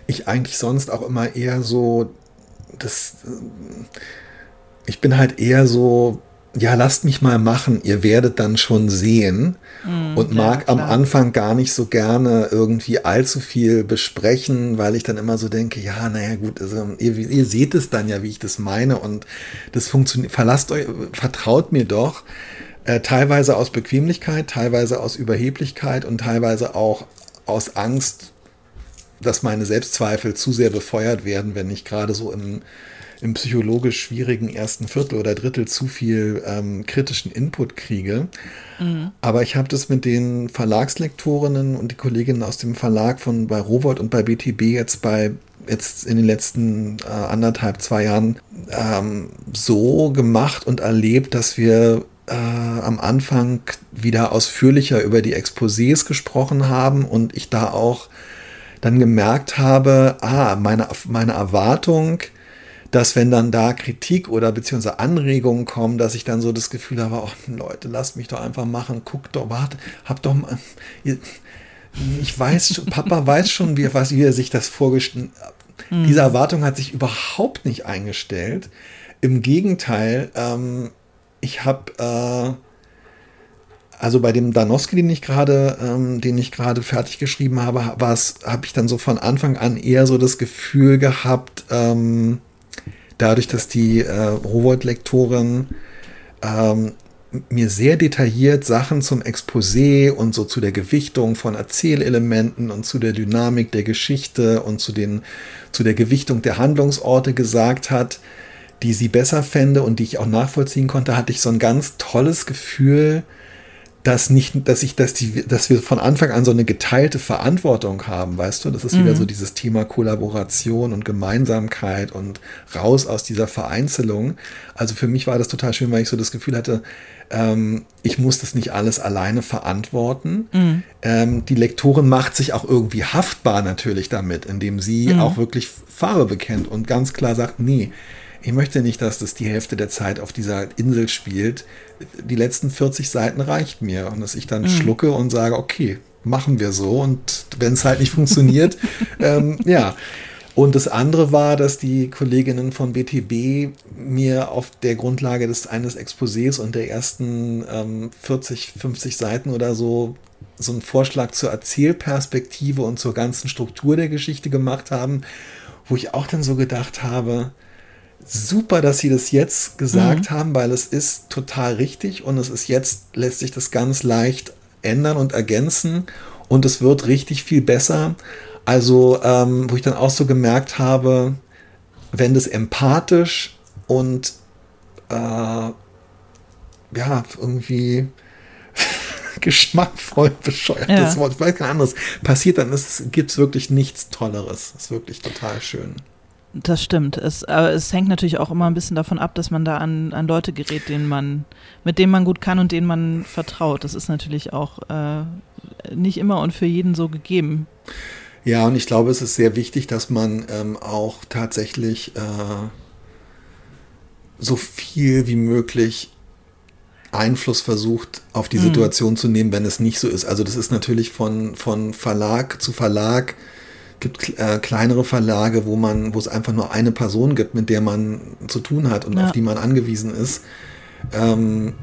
ich eigentlich sonst auch immer eher so das äh, ich bin halt eher so ja, lasst mich mal machen, ihr werdet dann schon sehen. Mm, und mag ja, am Anfang gar nicht so gerne irgendwie allzu viel besprechen, weil ich dann immer so denke, ja, naja, gut, also ihr, ihr seht es dann ja, wie ich das meine und das funktioniert, verlasst euch, vertraut mir doch. Äh, teilweise aus Bequemlichkeit, teilweise aus Überheblichkeit und teilweise auch aus Angst, dass meine Selbstzweifel zu sehr befeuert werden, wenn ich gerade so im im psychologisch schwierigen ersten Viertel oder Drittel zu viel ähm, kritischen Input kriege. Mhm. Aber ich habe das mit den Verlagslektorinnen und die Kolleginnen aus dem Verlag von bei Robert und bei BTB jetzt bei jetzt in den letzten äh, anderthalb, zwei Jahren ähm, so gemacht und erlebt, dass wir äh, am Anfang wieder ausführlicher über die Exposés gesprochen haben und ich da auch dann gemerkt habe, ah, meine, meine Erwartung, dass wenn dann da Kritik oder beziehungsweise Anregungen kommen, dass ich dann so das Gefühl habe, oh, Leute, lasst mich doch einfach machen, guckt doch, warte, habt doch mal, ich weiß, Papa <laughs> weiß schon, wie, was, wie er sich das vorgestellt hat. Mhm. Diese Erwartung hat sich überhaupt nicht eingestellt. Im Gegenteil, ähm, ich habe äh, also bei dem Danowski, den ich gerade, ähm, den ich gerade fertig geschrieben habe, habe ich dann so von Anfang an eher so das Gefühl gehabt, ähm, dadurch, dass die äh, Robot-Lektorin ähm, mir sehr detailliert Sachen zum Exposé und so zu der Gewichtung von Erzählelementen und zu der Dynamik der Geschichte und zu, den, zu der Gewichtung der Handlungsorte gesagt hat, die sie besser fände und die ich auch nachvollziehen konnte, hatte ich so ein ganz tolles Gefühl, dass nicht, dass ich, dass die, dass wir von Anfang an so eine geteilte Verantwortung haben, weißt du? Das ist mhm. wieder so dieses Thema Kollaboration und Gemeinsamkeit und raus aus dieser Vereinzelung. Also für mich war das total schön, weil ich so das Gefühl hatte, ähm, ich muss das nicht alles alleine verantworten. Mhm. Ähm, die Lektorin macht sich auch irgendwie haftbar natürlich damit, indem sie mhm. auch wirklich Farbe bekennt und ganz klar sagt, nee, ich möchte nicht, dass das die Hälfte der Zeit auf dieser Insel spielt. Die letzten 40 Seiten reicht mir und dass ich dann mhm. schlucke und sage, okay, machen wir so und wenn es halt nicht funktioniert, <laughs> ähm, ja. Und das andere war, dass die Kolleginnen von BTB mir auf der Grundlage des eines Exposés und der ersten ähm, 40, 50 Seiten oder so so einen Vorschlag zur Erzählperspektive und zur ganzen Struktur der Geschichte gemacht haben, wo ich auch dann so gedacht habe, super, dass sie das jetzt gesagt mhm. haben, weil es ist total richtig und es ist jetzt, lässt sich das ganz leicht ändern und ergänzen und es wird richtig viel besser. Also, ähm, wo ich dann auch so gemerkt habe, wenn das empathisch und äh, ja, irgendwie <laughs> geschmackvoll bescheuert, ja. das Wort, ich weiß kein anderes, passiert, dann gibt es wirklich nichts Tolleres. Das ist wirklich total schön. Das stimmt. Es, aber es hängt natürlich auch immer ein bisschen davon ab, dass man da an, an Leute gerät, denen man, mit denen man gut kann und denen man vertraut. Das ist natürlich auch äh, nicht immer und für jeden so gegeben. Ja, und ich glaube, es ist sehr wichtig, dass man ähm, auch tatsächlich äh, so viel wie möglich Einfluss versucht, auf die mhm. Situation zu nehmen, wenn es nicht so ist. Also das ist natürlich von, von Verlag zu Verlag gibt äh, kleinere Verlage, wo man, wo es einfach nur eine Person gibt, mit der man zu tun hat und Ja. auf die man angewiesen ist. Ähm,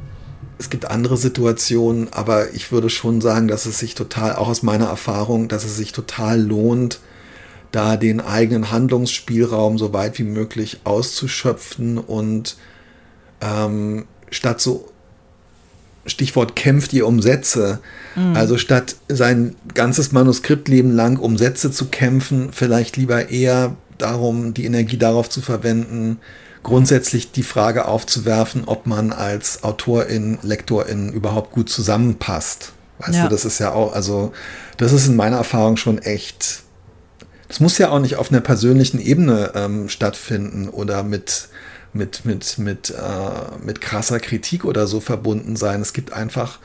es gibt andere Situationen, aber ich würde schon sagen, dass es sich total, auch aus meiner Erfahrung, dass es sich total lohnt, da den eigenen Handlungsspielraum so weit wie möglich auszuschöpfen und ähm, statt so Stichwort kämpft ihr um Sätze. Also statt sein ganzes Manuskriptleben lang um Sätze zu kämpfen, vielleicht lieber eher darum, die Energie darauf zu verwenden, grundsätzlich die Frage aufzuwerfen, ob man als Autorin, Lektorin überhaupt gut zusammenpasst. Weißt Ja. du, das ist ja auch, also das ist in meiner Erfahrung schon echt das muss ja auch nicht auf einer persönlichen Ebene ähm, stattfinden oder mit, mit, mit, mit, äh, mit krasser Kritik oder so verbunden sein. Es gibt einfach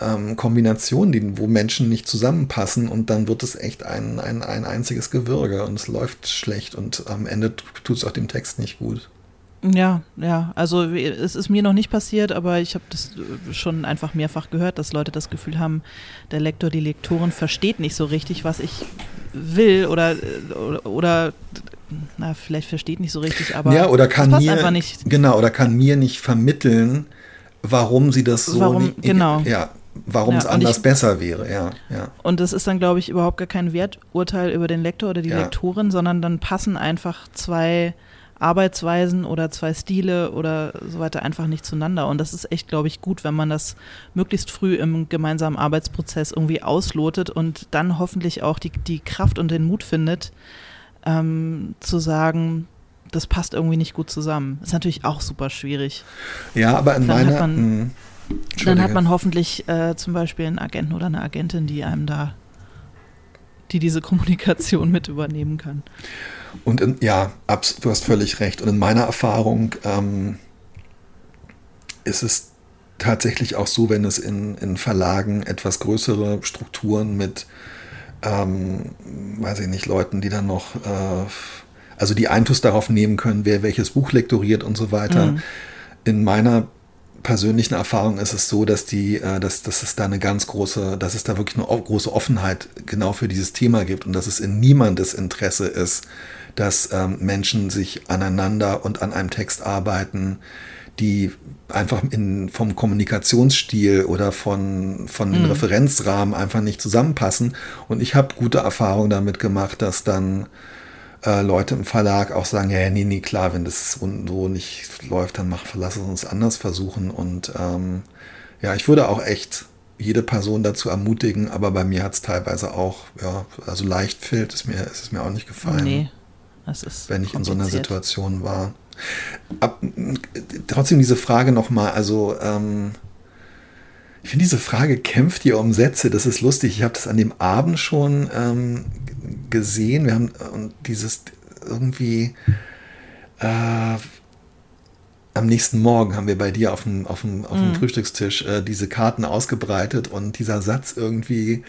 ähm, Kombinationen, die, wo Menschen nicht zusammenpassen und dann wird es echt ein, ein, ein einziges Gewürge und es läuft schlecht und am Ende tut es auch dem Text nicht gut. Ja, ja. Also es ist mir noch nicht passiert, aber ich habe das äh, schon einfach mehrfach gehört, dass Leute das Gefühl haben, der Lektor, die Lektorin versteht nicht so richtig, was ich will oder äh, oder, oder na, vielleicht versteht nicht so richtig, aber ja, oder kann mir, einfach nicht. genau, oder kann mir nicht vermitteln, warum sie das so Warum- nicht, genau. ja, warum Ja, es anders ich- besser wäre, ja, ja. Und das ist dann, glaube ich, überhaupt gar kein Werturteil über den Lektor oder die Ja. Lektorin, sondern dann passen einfach zwei Arbeitsweisen oder zwei Stile oder so weiter einfach nicht zueinander. Und das ist echt, glaube ich, gut, wenn man das möglichst früh im gemeinsamen Arbeitsprozess irgendwie auslotet und dann hoffentlich auch die, die Kraft und den Mut findet, ähm, zu sagen, das passt irgendwie nicht gut zusammen. Ist natürlich auch super schwierig. Ja, aber in Dann hat meiner. man- mh, Dann hat man hoffentlich äh, zum Beispiel einen Agenten oder eine Agentin, die einem da, die diese Kommunikation mit übernehmen kann. Und in, ja, abs du hast völlig recht. Und in meiner Erfahrung ähm, ist es tatsächlich auch so, wenn es in, in Verlagen etwas größere Strukturen mit, ähm, weiß ich nicht, Leuten, die dann noch, äh, also die Einfluss darauf nehmen können, wer welches Buch lektoriert und so weiter. Mhm. In meiner persönlichen Erfahrung ist es so, dass die, äh, dass, dass es da eine ganz große, dass es da wirklich eine große Offenheit genau für dieses Thema gibt und dass es in niemandes Interesse ist, dass ähm, Menschen sich aneinander und an einem Text arbeiten, die einfach in, vom Kommunikationsstil oder von, von den Referenzrahmen einfach nicht zusammenpassen. Und ich habe gute Erfahrungen damit gemacht, dass dann äh, Leute im Verlag auch sagen, ja, nee, nee, klar, wenn das so nicht läuft, dann mach, lass es uns anders versuchen. Und ähm, ja, ich würde auch echt jede Person dazu ermutigen, aber bei mir hat es teilweise auch, ja, also leicht fällt es mir, ist es mir auch nicht gefallen, Nee, das ist wenn ich in so einer. Situation war. Ab, trotzdem diese Frage nochmal, also ähm, ich finde diese Frage, kämpft ihr um Sätze? Das ist lustig. Ich habe das an dem Abend schon ähm, gesehen. Wir haben äh, und dieses irgendwie äh, am nächsten Morgen haben wir bei dir auf dem, auf dem, auf dem Frühstückstisch äh, diese Karten ausgebreitet und dieser Satz irgendwie.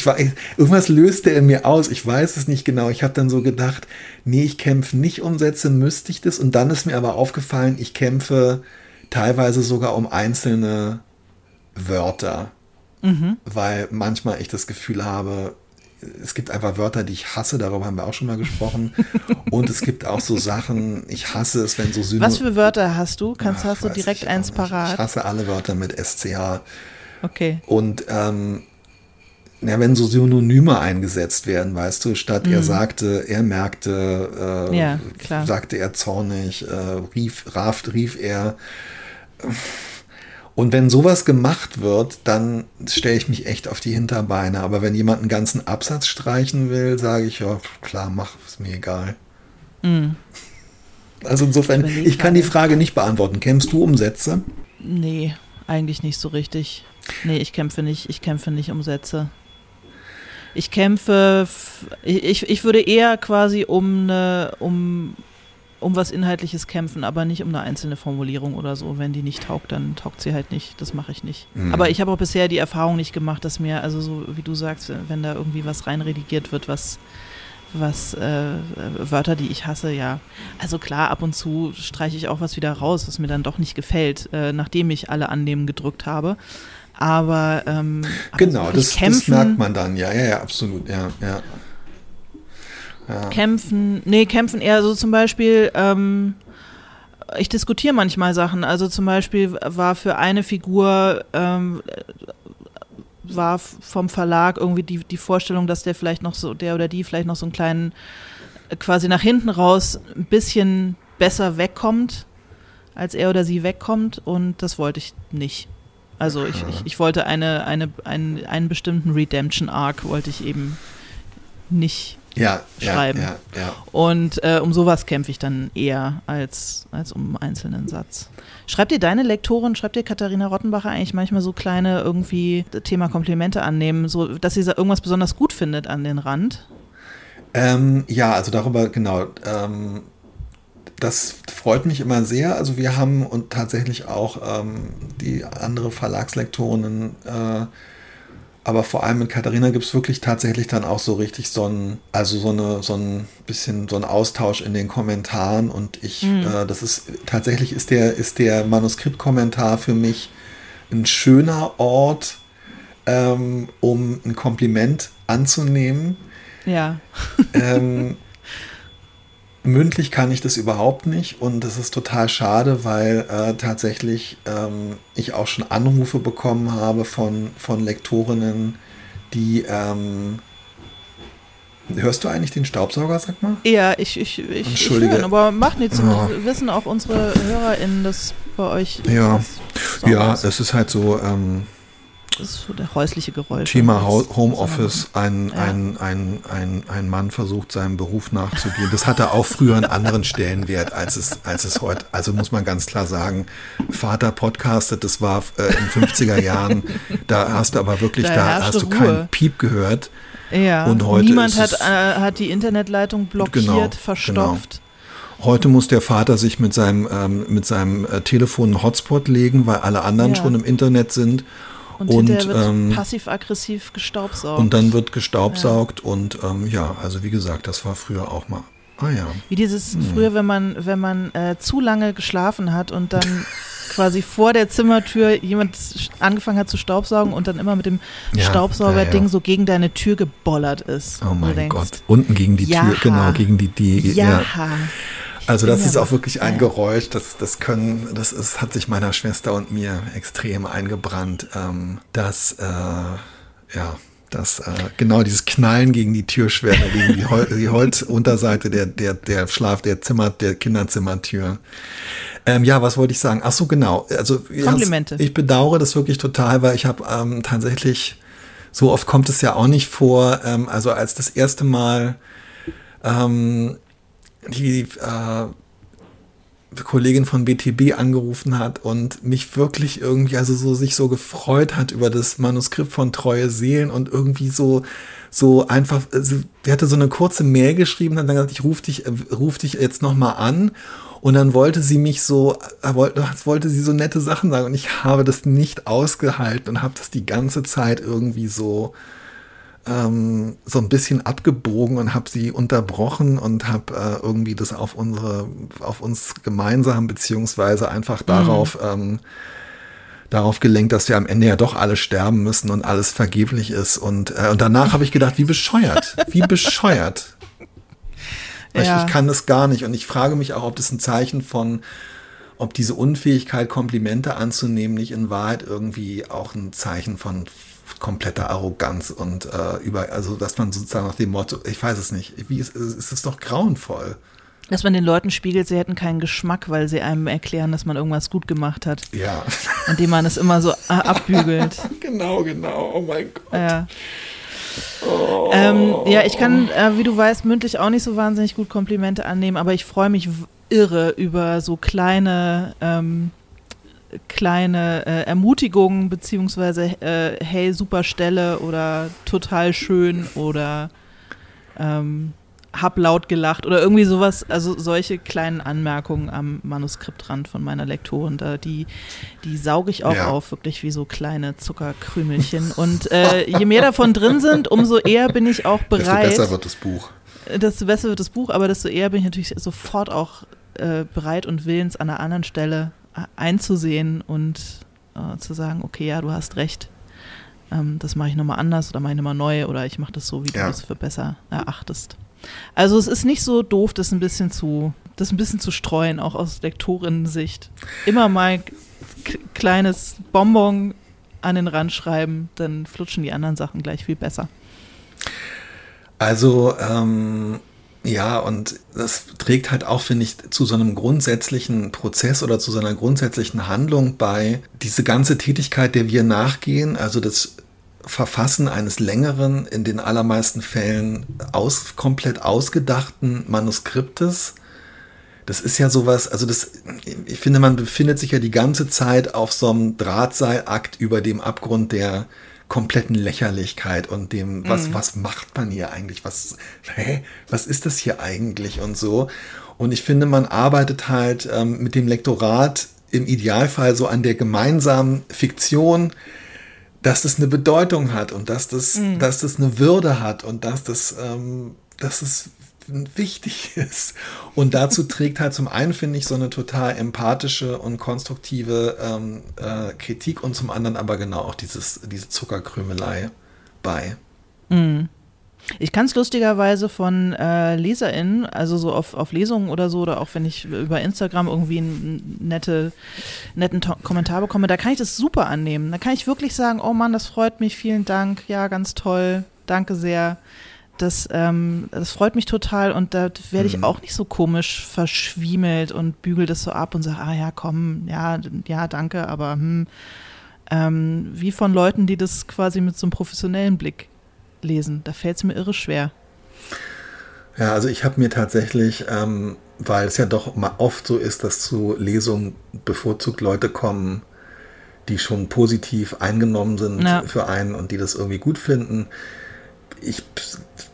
Ich war, irgendwas löste er mir aus, ich weiß es nicht genau. Ich habe dann so gedacht, nee, ich kämpfe nicht um Sätze, müsste ich das? Und dann ist mir aber aufgefallen, ich kämpfe teilweise sogar um einzelne Wörter, weil manchmal ich das Gefühl habe, es gibt einfach Wörter, die ich hasse, darüber haben wir auch schon mal gesprochen. <laughs> Und es gibt auch so Sachen, ich hasse es, wenn so Syno Was für Wörter hast du? Kannst, Ach, hast du weiß direkt eins parat? Ich hasse alle Wörter mit SCH. Okay. Und ähm, ja, wenn so Synonyme eingesetzt werden, weißt du, statt er sagte, er merkte, äh, Mhm. Ja, klar. sagte er zornig, äh, rief, raft, rief er. Und wenn sowas gemacht wird, dann stelle ich mich echt auf die Hinterbeine. Aber wenn jemand einen ganzen Absatz streichen will, sage ich, ja, klar, mach, ist mir egal. Also insofern, Mhm. Ich ich kann die. Frage nicht beantworten. Kämpfst du um Sätze? Nee, eigentlich nicht so richtig. Nee, ich kämpfe nicht, ich kämpfe nicht um Sätze. Ich kämpfe, f- ich, ich würde eher quasi um eine, um, um was Inhaltliches kämpfen, aber nicht um eine einzelne Formulierung oder so. Wenn die nicht taugt, dann taugt sie halt nicht. Das mache ich nicht. Mhm. Aber ich habe auch bisher die Erfahrung nicht gemacht, dass mir, also so wie du sagst, wenn da irgendwie was reinredigiert wird, was, was äh, Wörter, die ich hasse, ja. Also klar, ab und zu streiche ich auch was wieder raus, was mir dann doch nicht gefällt, äh, nachdem ich alle Annehmen gedrückt habe. Aber ähm, Genau, aber das, kämpfen, das merkt man dann, ja, ja, ja, absolut, ja, ja. ja. Kämpfen, nee, kämpfen eher so zum Beispiel, ähm, ich diskutiere manchmal Sachen. Also zum Beispiel war für eine Figur, ähm, war vom Verlag irgendwie die, die Vorstellung, dass der vielleicht noch so, der oder die vielleicht noch so einen kleinen, äh, quasi nach hinten raus ein bisschen besser wegkommt, als er oder sie wegkommt und das wollte ich nicht. Also ich, ich, ich wollte eine, eine, einen, einen bestimmten Redemption-Arc wollte ich eben nicht Ja, schreiben. ja, ja, und äh, um sowas kämpfe ich dann eher als, als um einen einzelnen Satz. Schreibt dir deine Lektorin, schreibt dir Katharina Rottenbacher eigentlich manchmal so kleine irgendwie Thema Komplimente annehmen, so dass sie irgendwas besonders gut findet an den Rand? Ähm, ja, also darüber, genau. Ähm, das freut mich immer sehr. Also wir haben und tatsächlich auch ähm, die andere Verlagslektorinnen, äh, aber vor allem mit Katharina gibt es wirklich tatsächlich dann auch so richtig so ein, also so eine, so ein bisschen so ein Austausch in den Kommentaren und ich, äh, das ist tatsächlich ist der, ist der Manuskriptkommentar für mich ein schöner Ort, ähm, um ein Kompliment anzunehmen. Ja. Ähm, <laughs> mündlich kann ich das überhaupt nicht und das ist total schade, weil äh, tatsächlich ähm, ich auch schon Anrufe bekommen habe von, von Lektorinnen, die ähm, Hörst du eigentlich den Staubsauger, sag mal? Ja, ich, ich, ich, ich Entschuldige. höre, aber macht nichts. Ja. Wissen auch unsere HörerInnen, dass bei euch Ja. Ja, es ist halt so ähm, ist so der häusliche Geräusch. Thema ist Homeoffice. Ein, ein, ein, ein, ein Mann versucht, seinem Beruf nachzugehen. Das hatte auch früher einen anderen Stellenwert, als es, als es heute. Also muss man ganz klar sagen, Vater podcastet, das war äh, in 50er Jahren. Da hast du aber wirklich, Da da, hast du Ruhe. keinen Piep gehört. Ja, Und heute niemand hat, äh, hat die Internetleitung blockiert, Genau, verstopft. Heute muss der Vater sich mit seinem, ähm, mit seinem äh, Telefon einen Hotspot legen, weil alle anderen Ja. schon im Internet sind. Und, Und, hinterher wird ähm, passiv-aggressiv gestaubsaugt. Und dann wird gestaubsaugt und ähm, ja, also wie gesagt, das war früher auch mal. Ah ja. Wie dieses Hm. früher, wenn man, wenn man äh, zu lange geschlafen hat und dann <laughs> quasi vor der Zimmertür jemand angefangen hat zu staubsaugen und dann immer mit dem Ja, Staubsaugerding ja, ja. so gegen deine Tür gebollert ist. Oh mein denkst, Gott. Unten gegen die Ja. Tür, genau, gegen die, die Ja. Also das ist auch wirklich ein. Geräusch, das, das können, das ist, hat sich meiner Schwester und mir extrem eingebrannt, ähm, dass, äh, ja, dass äh, genau dieses Knallen gegen die Türschwelle, gegen die, Hol die Holzunterseite der, der, der Schlaf, der Zimmer, der Kinderzimmertür. Ähm, ja, was wollte ich sagen? Ach so, genau. Also Komplimente. Ich bedauere das wirklich total, weil ich habe ähm, tatsächlich, so oft kommt es ja auch nicht vor, ähm, also als das erste Mal ähm, die äh, Kollegin von BTB angerufen hat und mich wirklich irgendwie, also so sich so gefreut hat über das Manuskript von Treue Seelen und irgendwie so, so einfach, also, die hatte so eine kurze Mail geschrieben, hat dann gesagt, ich rufe dich, äh, ruf dich jetzt nochmal an. Und dann wollte sie mich so, äh, wollte, wollte sie so nette Sachen sagen und ich habe das nicht ausgehalten und habe das die ganze Zeit irgendwie so, ähm, so ein bisschen abgebogen und habe sie unterbrochen und habe äh, irgendwie das auf unsere, auf uns gemeinsam beziehungsweise einfach darauf, ähm, darauf gelenkt, dass wir am Ende ja doch alle sterben müssen und alles vergeblich ist. Und, äh, und danach habe ich gedacht, wie bescheuert, wie <laughs> bescheuert. Ja. ich, ich kann das gar nicht und ich frage mich auch, ob das ein Zeichen von ob diese Unfähigkeit, Komplimente anzunehmen, nicht in Wahrheit irgendwie auch ein Zeichen von kompletter Arroganz und äh, über, also dass man sozusagen nach dem Motto, ich weiß es nicht, wie ist, ist es doch grauenvoll. Dass man den Leuten spiegelt, sie hätten keinen Geschmack, weil sie einem erklären, dass man irgendwas gut gemacht hat, Ja, indem man es immer so äh, abbügelt. <laughs> genau, genau, oh mein Gott. Ja. Ähm, ja, ich kann, äh, wie du weißt, mündlich auch nicht so wahnsinnig gut Komplimente annehmen, aber ich freue mich irre über so kleine, ähm, kleine äh, Ermutigungen, beziehungsweise äh, hey, super Stelle oder total schön oder ähm, hab laut gelacht oder irgendwie sowas, also solche kleinen Anmerkungen am Manuskriptrand von meiner Lektorin, da die, die sauge ich auch Ja. auf, wirklich wie so kleine Zuckerkrümelchen. Und äh, je mehr davon drin sind, umso eher bin ich auch Desto bereit, besser wird das Buch. desto besser wird das Buch, aber desto eher bin ich natürlich sofort auch äh, bereit und willens, an einer anderen Stelle einzusehen und äh, zu sagen, okay, ja, du hast recht. Ähm, das mache ich nochmal anders oder mache ich nochmal neu oder ich mache das so, wie ja. du es für besser erachtest. Also es ist nicht so doof, das ein bisschen zu, das ein bisschen zu streuen, auch aus Lektorinnen-Sicht. Immer mal kleines Bonbon an den Rand schreiben, dann flutschen die anderen Sachen gleich viel besser. Also ähm, ja, und das trägt halt auch, finde ich, zu so einem grundsätzlichen Prozess oder zu so einer grundsätzlichen Handlung bei. Diese ganze Tätigkeit, der wir nachgehen, also das Verfassen eines längeren, in den allermeisten Fällen aus, komplett ausgedachten Manuskriptes. Das ist ja sowas, also das, ich finde, man befindet sich ja die ganze Zeit auf so einem Drahtseilakt über dem Abgrund der kompletten Lächerlichkeit und dem, was, mhm. was macht man hier eigentlich? Was, hä, was ist das hier eigentlich und so? Und ich finde, man arbeitet halt ähm, mit dem Lektorat im Idealfall so an der gemeinsamen Fiktion, dass das eine Bedeutung hat und dass das, mhm. dass das eine Würde hat und dass das, ähm, dass es wichtig <laughs> ist. Und dazu trägt halt zum einen, finde ich, so eine total empathische und konstruktive ähm, äh, Kritik und zum anderen aber genau auch dieses, diese Zuckerkrümelei bei. Mhm. Ich kann es lustigerweise von äh, LeserInnen, also so auf, auf Lesungen oder so, oder auch wenn ich über Instagram irgendwie einen nette, netten to Kommentar bekomme, da kann ich das super annehmen. Da kann ich wirklich sagen, oh Mann, das freut mich, vielen Dank, ja, ganz toll, danke sehr. Das, ähm, das freut mich total und da werde ich mhm. auch nicht so komisch verschwiemelt und bügel das so ab und sage, ah ja, komm, ja, ja, danke, aber hm. Ähm, wie von Leuten, die das quasi mit so einem professionellen Blick lesen. Da fällt es mir irre schwer. Ja, also ich habe mir tatsächlich, ähm, weil es ja doch mal oft so ist, dass zu Lesungen bevorzugt Leute kommen, die schon positiv eingenommen sind ja. für einen und die das irgendwie gut finden. Ich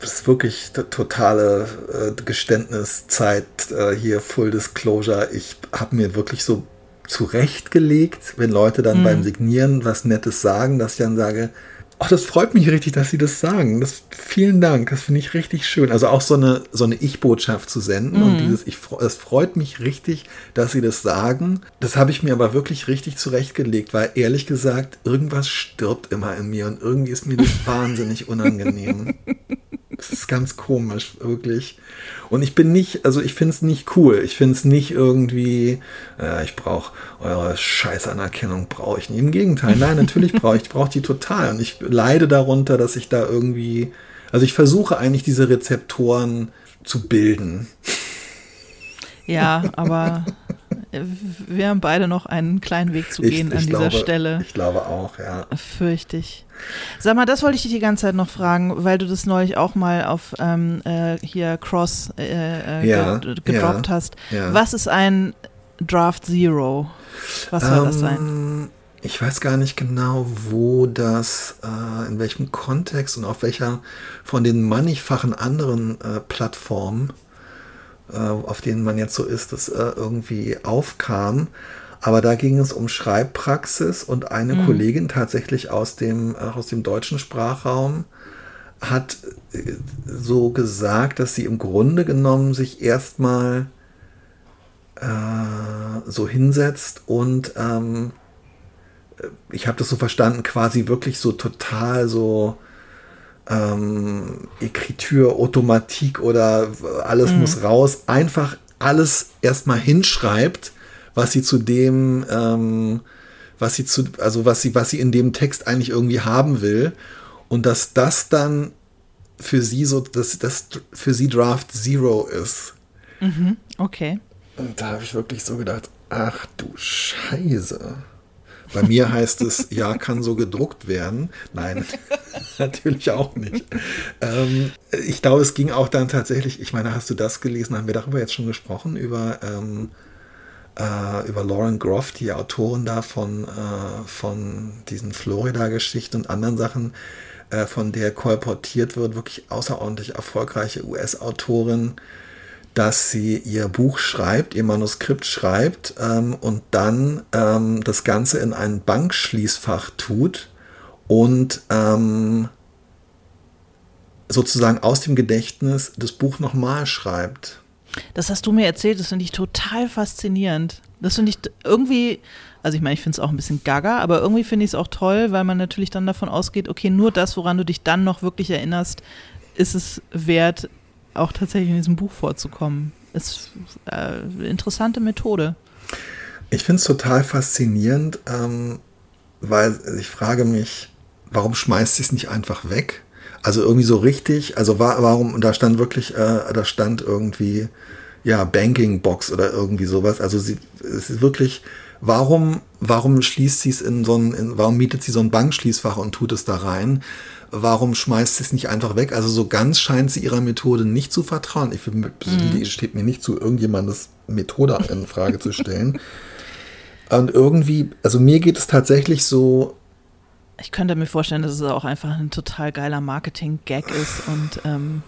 ist wirklich totale äh, Geständniszeit äh, hier, Full Disclosure. Ich habe mir wirklich so zurechtgelegt, wenn Leute dann mhm. beim Signieren was Nettes sagen, dass ich dann sage, Oh, das freut mich richtig, dass Sie das sagen. Das, vielen Dank, das finde ich richtig schön. Also auch so eine, so eine Ich-Botschaft zu senden. Mhm. Und dieses, ich, es freut mich richtig, dass Sie das sagen. Das habe ich mir aber wirklich richtig zurechtgelegt, weil ehrlich gesagt, irgendwas stirbt immer in mir und irgendwie ist mir das <laughs> wahnsinnig unangenehm. Das ist ganz komisch, wirklich. Und ich bin nicht, also ich finde es nicht cool. Ich finde es nicht irgendwie, äh, ich brauche eure Scheißanerkennung, brauche ich nicht. Im Gegenteil, nein, <laughs> natürlich brauche ich, ich brauche die total. Und ich leide darunter, dass ich da irgendwie, also ich versuche eigentlich diese Rezeptoren zu bilden. Ja, aber wir haben beide noch einen kleinen Weg zu gehen ich, ich an dieser glaube, Stelle. Ich glaube auch, ja. Fürchte ich. Sag mal, das wollte ich dich die ganze Zeit noch fragen, weil du das neulich auch mal auf ähm, äh, hier Cross äh, äh, ja, ge gedroppt ja, hast. Ja. Was ist ein Draft Zero? Was soll ähm, das sein? Ähm, ich weiß gar nicht genau, wo das, äh, in welchem Kontext und auf welcher von den mannigfachen anderen äh, Plattformen äh, auf denen man jetzt so ist, das äh, irgendwie aufkam. Aber da ging es um Schreibpraxis und eine mhm. Kollegin tatsächlich aus dem, äh, aus dem deutschen Sprachraum hat so gesagt, dass sie im Grunde genommen sich erstmal äh, so hinsetzt und ähm, ich habe das so verstanden, quasi wirklich so total so ähm, Ekritur, Automatik oder alles mhm. muss raus, einfach alles erstmal hinschreibt, was sie zu dem, ähm, was sie zu, also was sie, was sie in dem Text eigentlich irgendwie haben will. Und dass das dann für sie so, dass das für sie Draft Zero ist. Mhm, okay. Und da habe ich wirklich so gedacht, ach du Scheiße. Bei mir heißt es, ja, kann so gedruckt werden. Nein, <laughs> natürlich auch nicht. Ähm, ich glaube, es ging auch dann tatsächlich, ich meine, hast du das gelesen? Haben wir darüber jetzt schon gesprochen? Über, ähm, äh, über Lauren Groff, die Autorin da von, äh, von diesen Florida-Geschichten und anderen Sachen, äh, von der kolportiert wird, wirklich außerordentlich erfolgreiche US-Autorin dass sie ihr Buch schreibt, ihr Manuskript schreibt ähm, und dann ähm, das Ganze in ein Bankschließfach tut und ähm, sozusagen aus dem Gedächtnis das Buch nochmal schreibt. Das hast du mir erzählt, das finde ich total faszinierend. Das finde ich irgendwie, also ich meine, ich finde es auch ein bisschen gaga, aber irgendwie finde ich es auch toll, weil man natürlich dann davon ausgeht, okay, nur das, woran du dich dann noch wirklich erinnerst, ist es wert, auch tatsächlich in diesem Buch vorzukommen. Ist äh, interessante Methode. Ich finde es total faszinierend, ähm, weil ich frage mich, warum schmeißt sie es nicht einfach weg? Also irgendwie so richtig, also war, warum, da stand wirklich, äh, da stand irgendwie, ja, Banking Box oder irgendwie sowas. Also sie, es ist wirklich, warum, warum schließt sie es in so ein, in, warum mietet sie so ein Bankschließfach und tut es da rein? Warum schmeißt sie es nicht einfach weg? Also so ganz scheint sie ihrer Methode nicht zu vertrauen. Ich mhm. steht mir nicht zu, irgendjemandes Methode in Frage zu stellen. Und irgendwie, also mir geht es tatsächlich so. Ich könnte mir vorstellen, dass es auch einfach ein total geiler Marketing-Gag ist und ähm,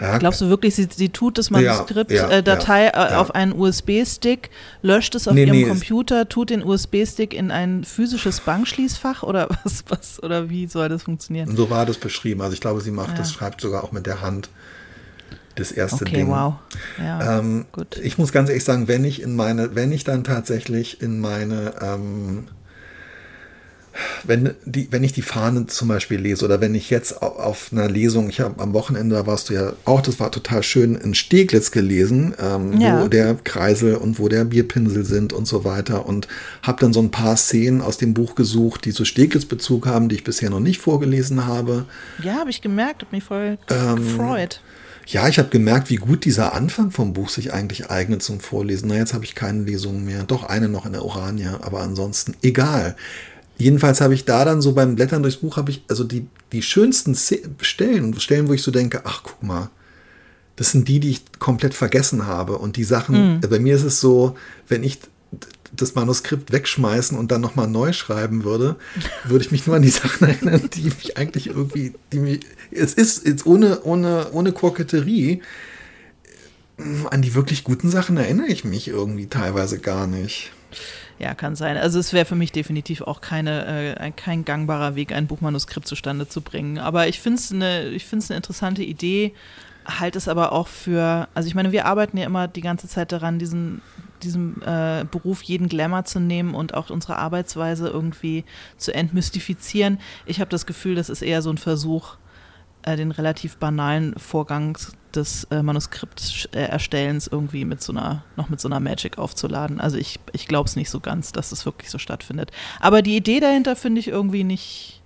ja, Glaubst du wirklich, sie, sie tut das Manuskript, ja, ja, äh, Datei äh, auf einen USB-Stick, löscht es auf nee, ihrem nee, Computer, tut den USB-Stick in ein physisches Bankschließfach oder <laughs> was, was, oder wie soll das funktionieren? So war das beschrieben. Also ich glaube, sie macht das, schreibt sogar auch mit der Hand das erste okay, Ding. wow. Ähm. Ich muss ganz ehrlich sagen, wenn ich in meine, wenn ich dann tatsächlich in meine ähm, wenn, die, wenn ich die Fahnen zum Beispiel lese oder wenn ich jetzt auf, auf einer Lesung, ich habe am Wochenende, da warst du ja auch, das war total schön, in Steglitz gelesen, ähm, ja. wo der Kreisel und wo der Bierpinsel sind und so weiter und habe dann so ein paar Szenen aus dem Buch gesucht, die so Steglitz-Bezug haben, die ich bisher noch nicht vorgelesen habe. Ja, habe ich gemerkt, habe mich voll ähm, gefreut. Ja, ich habe gemerkt, wie gut dieser Anfang vom Buch sich eigentlich eignet zum Vorlesen. Na, jetzt habe ich keine Lesung mehr. Doch eine noch in der Orania, aber ansonsten egal. Jedenfalls habe ich da dann so beim Blättern durchs Buch, habe ich also die, die schönsten Stellen, Stellen, wo ich so denke, ach guck mal, das sind die, die ich komplett vergessen habe. Und die Sachen, mhm. bei mir ist es so, wenn ich das Manuskript wegschmeißen und dann nochmal neu schreiben würde, würde ich mich nur an die Sachen <laughs> erinnern, die mich eigentlich irgendwie, die mich, es ist jetzt ohne, ohne, ohne Koketterie, an die wirklich guten Sachen erinnere ich mich irgendwie teilweise gar nicht. Ja, kann sein. Also es wäre für mich definitiv auch keine, äh, kein gangbarer Weg, ein Buchmanuskript zustande zu bringen. Aber ich finde es eine, eine interessante Idee, halte es aber auch für, also ich meine, wir arbeiten ja immer die ganze Zeit daran, diesen, diesem äh, Beruf jeden Glamour zu nehmen und auch unsere Arbeitsweise irgendwie zu entmystifizieren. Ich habe das Gefühl, das ist eher so ein Versuch, äh, den relativ banalen Vorgang des äh, Manuskripterstellens irgendwie mit so einer, noch mit so einer Magic aufzuladen. Also ich, ich glaube es nicht so ganz, dass es wirklich so stattfindet. Aber die Idee dahinter finde ich irgendwie nicht,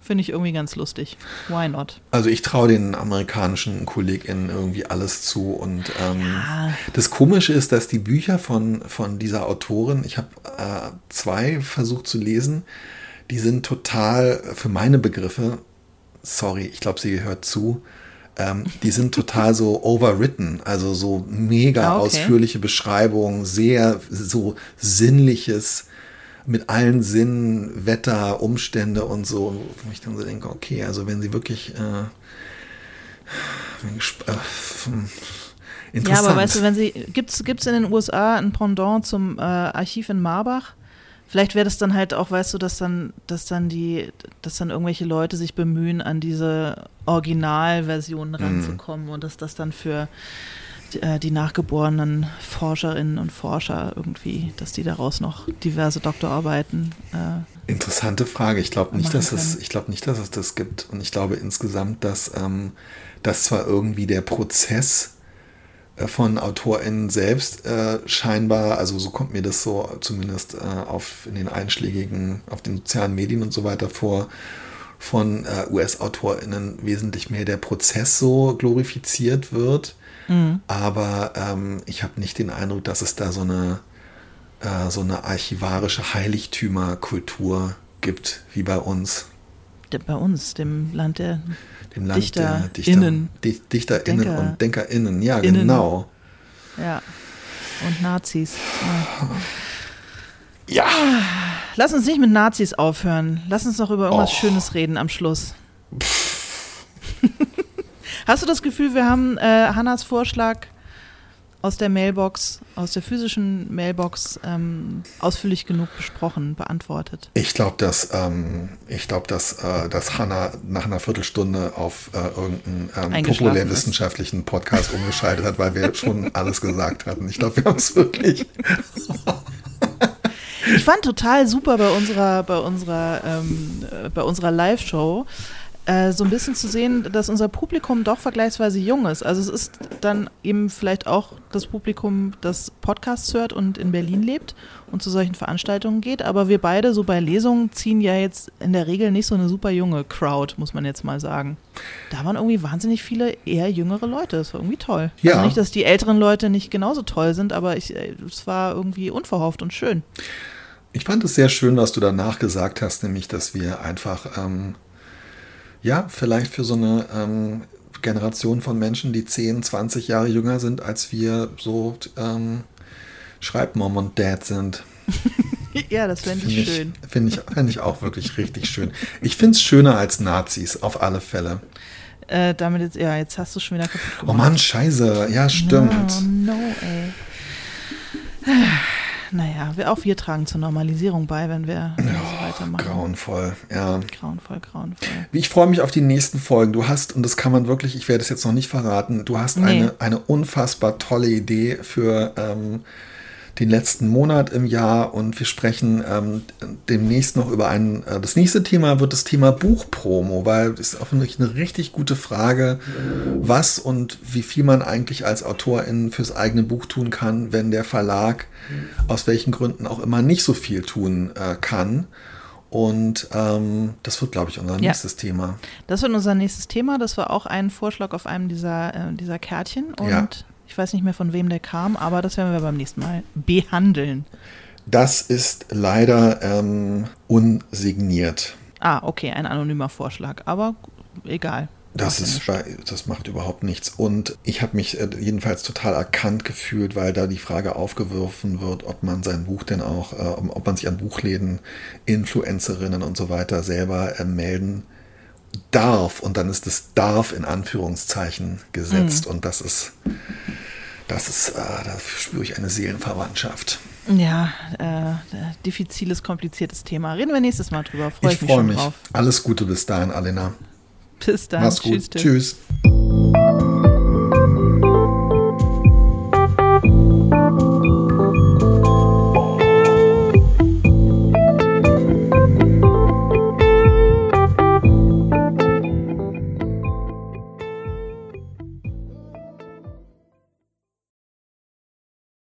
finde ich irgendwie ganz lustig. Why not? Also ich traue den amerikanischen KollegInnen irgendwie alles zu. Und ähm, ja. das Komische ist, dass die Bücher von, von dieser Autorin, ich habe äh, zwei versucht zu lesen, die sind total, für meine Begriffe, sorry, ich glaube, sie gehört zu, ähm, die sind total so overwritten, also so mega ah, okay. ausführliche Beschreibungen, sehr so sinnliches mit allen Sinnen, Wetter, Umstände und so, wo ich dann so denke, okay, also wenn sie wirklich äh, äh, Ja, aber weißt du, wenn sie, gibt es in den USA ein Pendant zum äh, Archiv in Marbach? Vielleicht wäre das dann halt auch, weißt du, dass dann, dass dann die, dass dann irgendwelche Leute sich bemühen, an diese Originalversionen mhm. ranzukommen mm. und dass das dann für die, äh, die, nachgeborenen Forscherinnen und Forscher irgendwie, dass die daraus noch diverse Doktorarbeiten. Äh, Interessante Frage. Ich glaube nicht, dass es, ich glaube nicht, dass es das gibt. Und ich glaube insgesamt, dass, ähm, dass zwar irgendwie der Prozess von AutorInnen selbst äh, scheinbar, also so kommt mir das so zumindest äh, auf in den einschlägigen, auf den sozialen Medien und so weiter vor, von äh, US-AutorInnen wesentlich mehr der Prozess so glorifiziert wird. Mhm. Aber ähm, ich habe nicht den Eindruck, dass es da so eine, äh, so eine archivarische Heiligtümerkultur gibt, wie bei uns. Bei uns, dem Land der dem Land Dichter, der Dichter, innen. DichterInnen Denker, und DenkerInnen. Ja, innen. genau. Ja. Und Nazis. Ja. Lass uns nicht mit Nazis aufhören. Lass uns noch über irgendwas Och. Schönes reden am Schluss. <laughs> Hast du das Gefühl, wir haben äh, Hannas Vorschlag aus der Mailbox, aus der physischen Mailbox ähm, ausführlich genug besprochen, beantwortet. Ich glaube, dass, ähm, ich glaub, dass, äh, dass Hannah nach einer Viertelstunde auf äh, irgendeinen ähm, populärwissenschaftlichen Podcast umgeschaltet hat, weil wir schon alles gesagt hatten. Ich glaube, wir haben es wirklich. Ich fand total super bei unserer, bei unserer, ähm, äh, bei unserer Live-Show, äh, so ein bisschen zu sehen, dass unser Publikum doch vergleichsweise jung ist. Also es ist dann eben vielleicht auch das Publikum, das Podcasts hört und in Berlin lebt und zu solchen Veranstaltungen geht. Aber wir beide so bei Lesungen ziehen ja jetzt in der Regel nicht so eine super junge Crowd, muss man jetzt mal sagen. Da waren irgendwie wahnsinnig viele eher jüngere Leute. Das war irgendwie toll. Ja. Also nicht, dass die älteren Leute nicht genauso toll sind, aber ich, äh, es war irgendwie unverhofft und schön. Ich fand es sehr schön, was du danach gesagt hast, nämlich, dass wir einfach, ähm, ja, vielleicht für so eine ähm, Generation von Menschen, die 10, 20 Jahre jünger sind, als wir so ähm, Schreibmom und Dad sind. <laughs> ja, das fände Finde ich schön. ich, find ich, find ich auch wirklich richtig schön. Ich finde es schöner als Nazis, auf alle Fälle. Äh, damit jetzt, ja, jetzt hast du schon wieder kaputt Oh gemacht. Mann, scheiße. Ja, stimmt. No, no, ey. <sighs> Naja, wir, auch wir tragen zur Normalisierung bei, wenn wir, wenn wir so weitermachen. Grauenvoll, ja. Grauenvoll, grauenvoll. Ich freue mich auf die nächsten Folgen. Du hast, und das kann man wirklich, ich werde es jetzt noch nicht verraten, du hast Nee. eine, eine unfassbar tolle Idee für ähm, den letzten Monat im Jahr und wir sprechen ähm, demnächst noch über ein, äh, das nächste Thema wird das Thema Buchpromo, weil es ist wirklich eine richtig gute Frage, was und wie viel man eigentlich als Autorin fürs eigene Buch tun kann, wenn der Verlag aus welchen Gründen auch immer nicht so viel tun äh, kann. Und ähm, das wird, glaube ich, unser Ja. nächstes Thema. Das wird unser nächstes Thema. Das war auch ein Vorschlag auf einem dieser, äh, dieser Kärtchen. Und Ja. ich weiß nicht mehr, von wem der kam, aber das werden wir beim nächsten Mal behandeln. Das ist leider ähm, unsigniert. Ah, okay, ein anonymer Vorschlag. Aber egal. Das, ist, bei- das macht überhaupt nichts. Und ich habe mich äh, jedenfalls total erkannt gefühlt, weil da die Frage aufgeworfen wird, ob man sein Buch denn auch, äh, ob man sich an Buchläden, Influencerinnen und so weiter selber äh, melden darf. Und dann ist das darf in Anführungszeichen gesetzt. Und das ist, das ist, da spüre ich eine Seelenverwandtschaft. Ja, äh, diffiziles, kompliziertes Thema. Reden wir nächstes Mal drüber. Freue ich, ich mich freue mich. drauf. Alles Gute bis dahin, Alena. Bis dann. Mach's gut. Tim. Tschüss.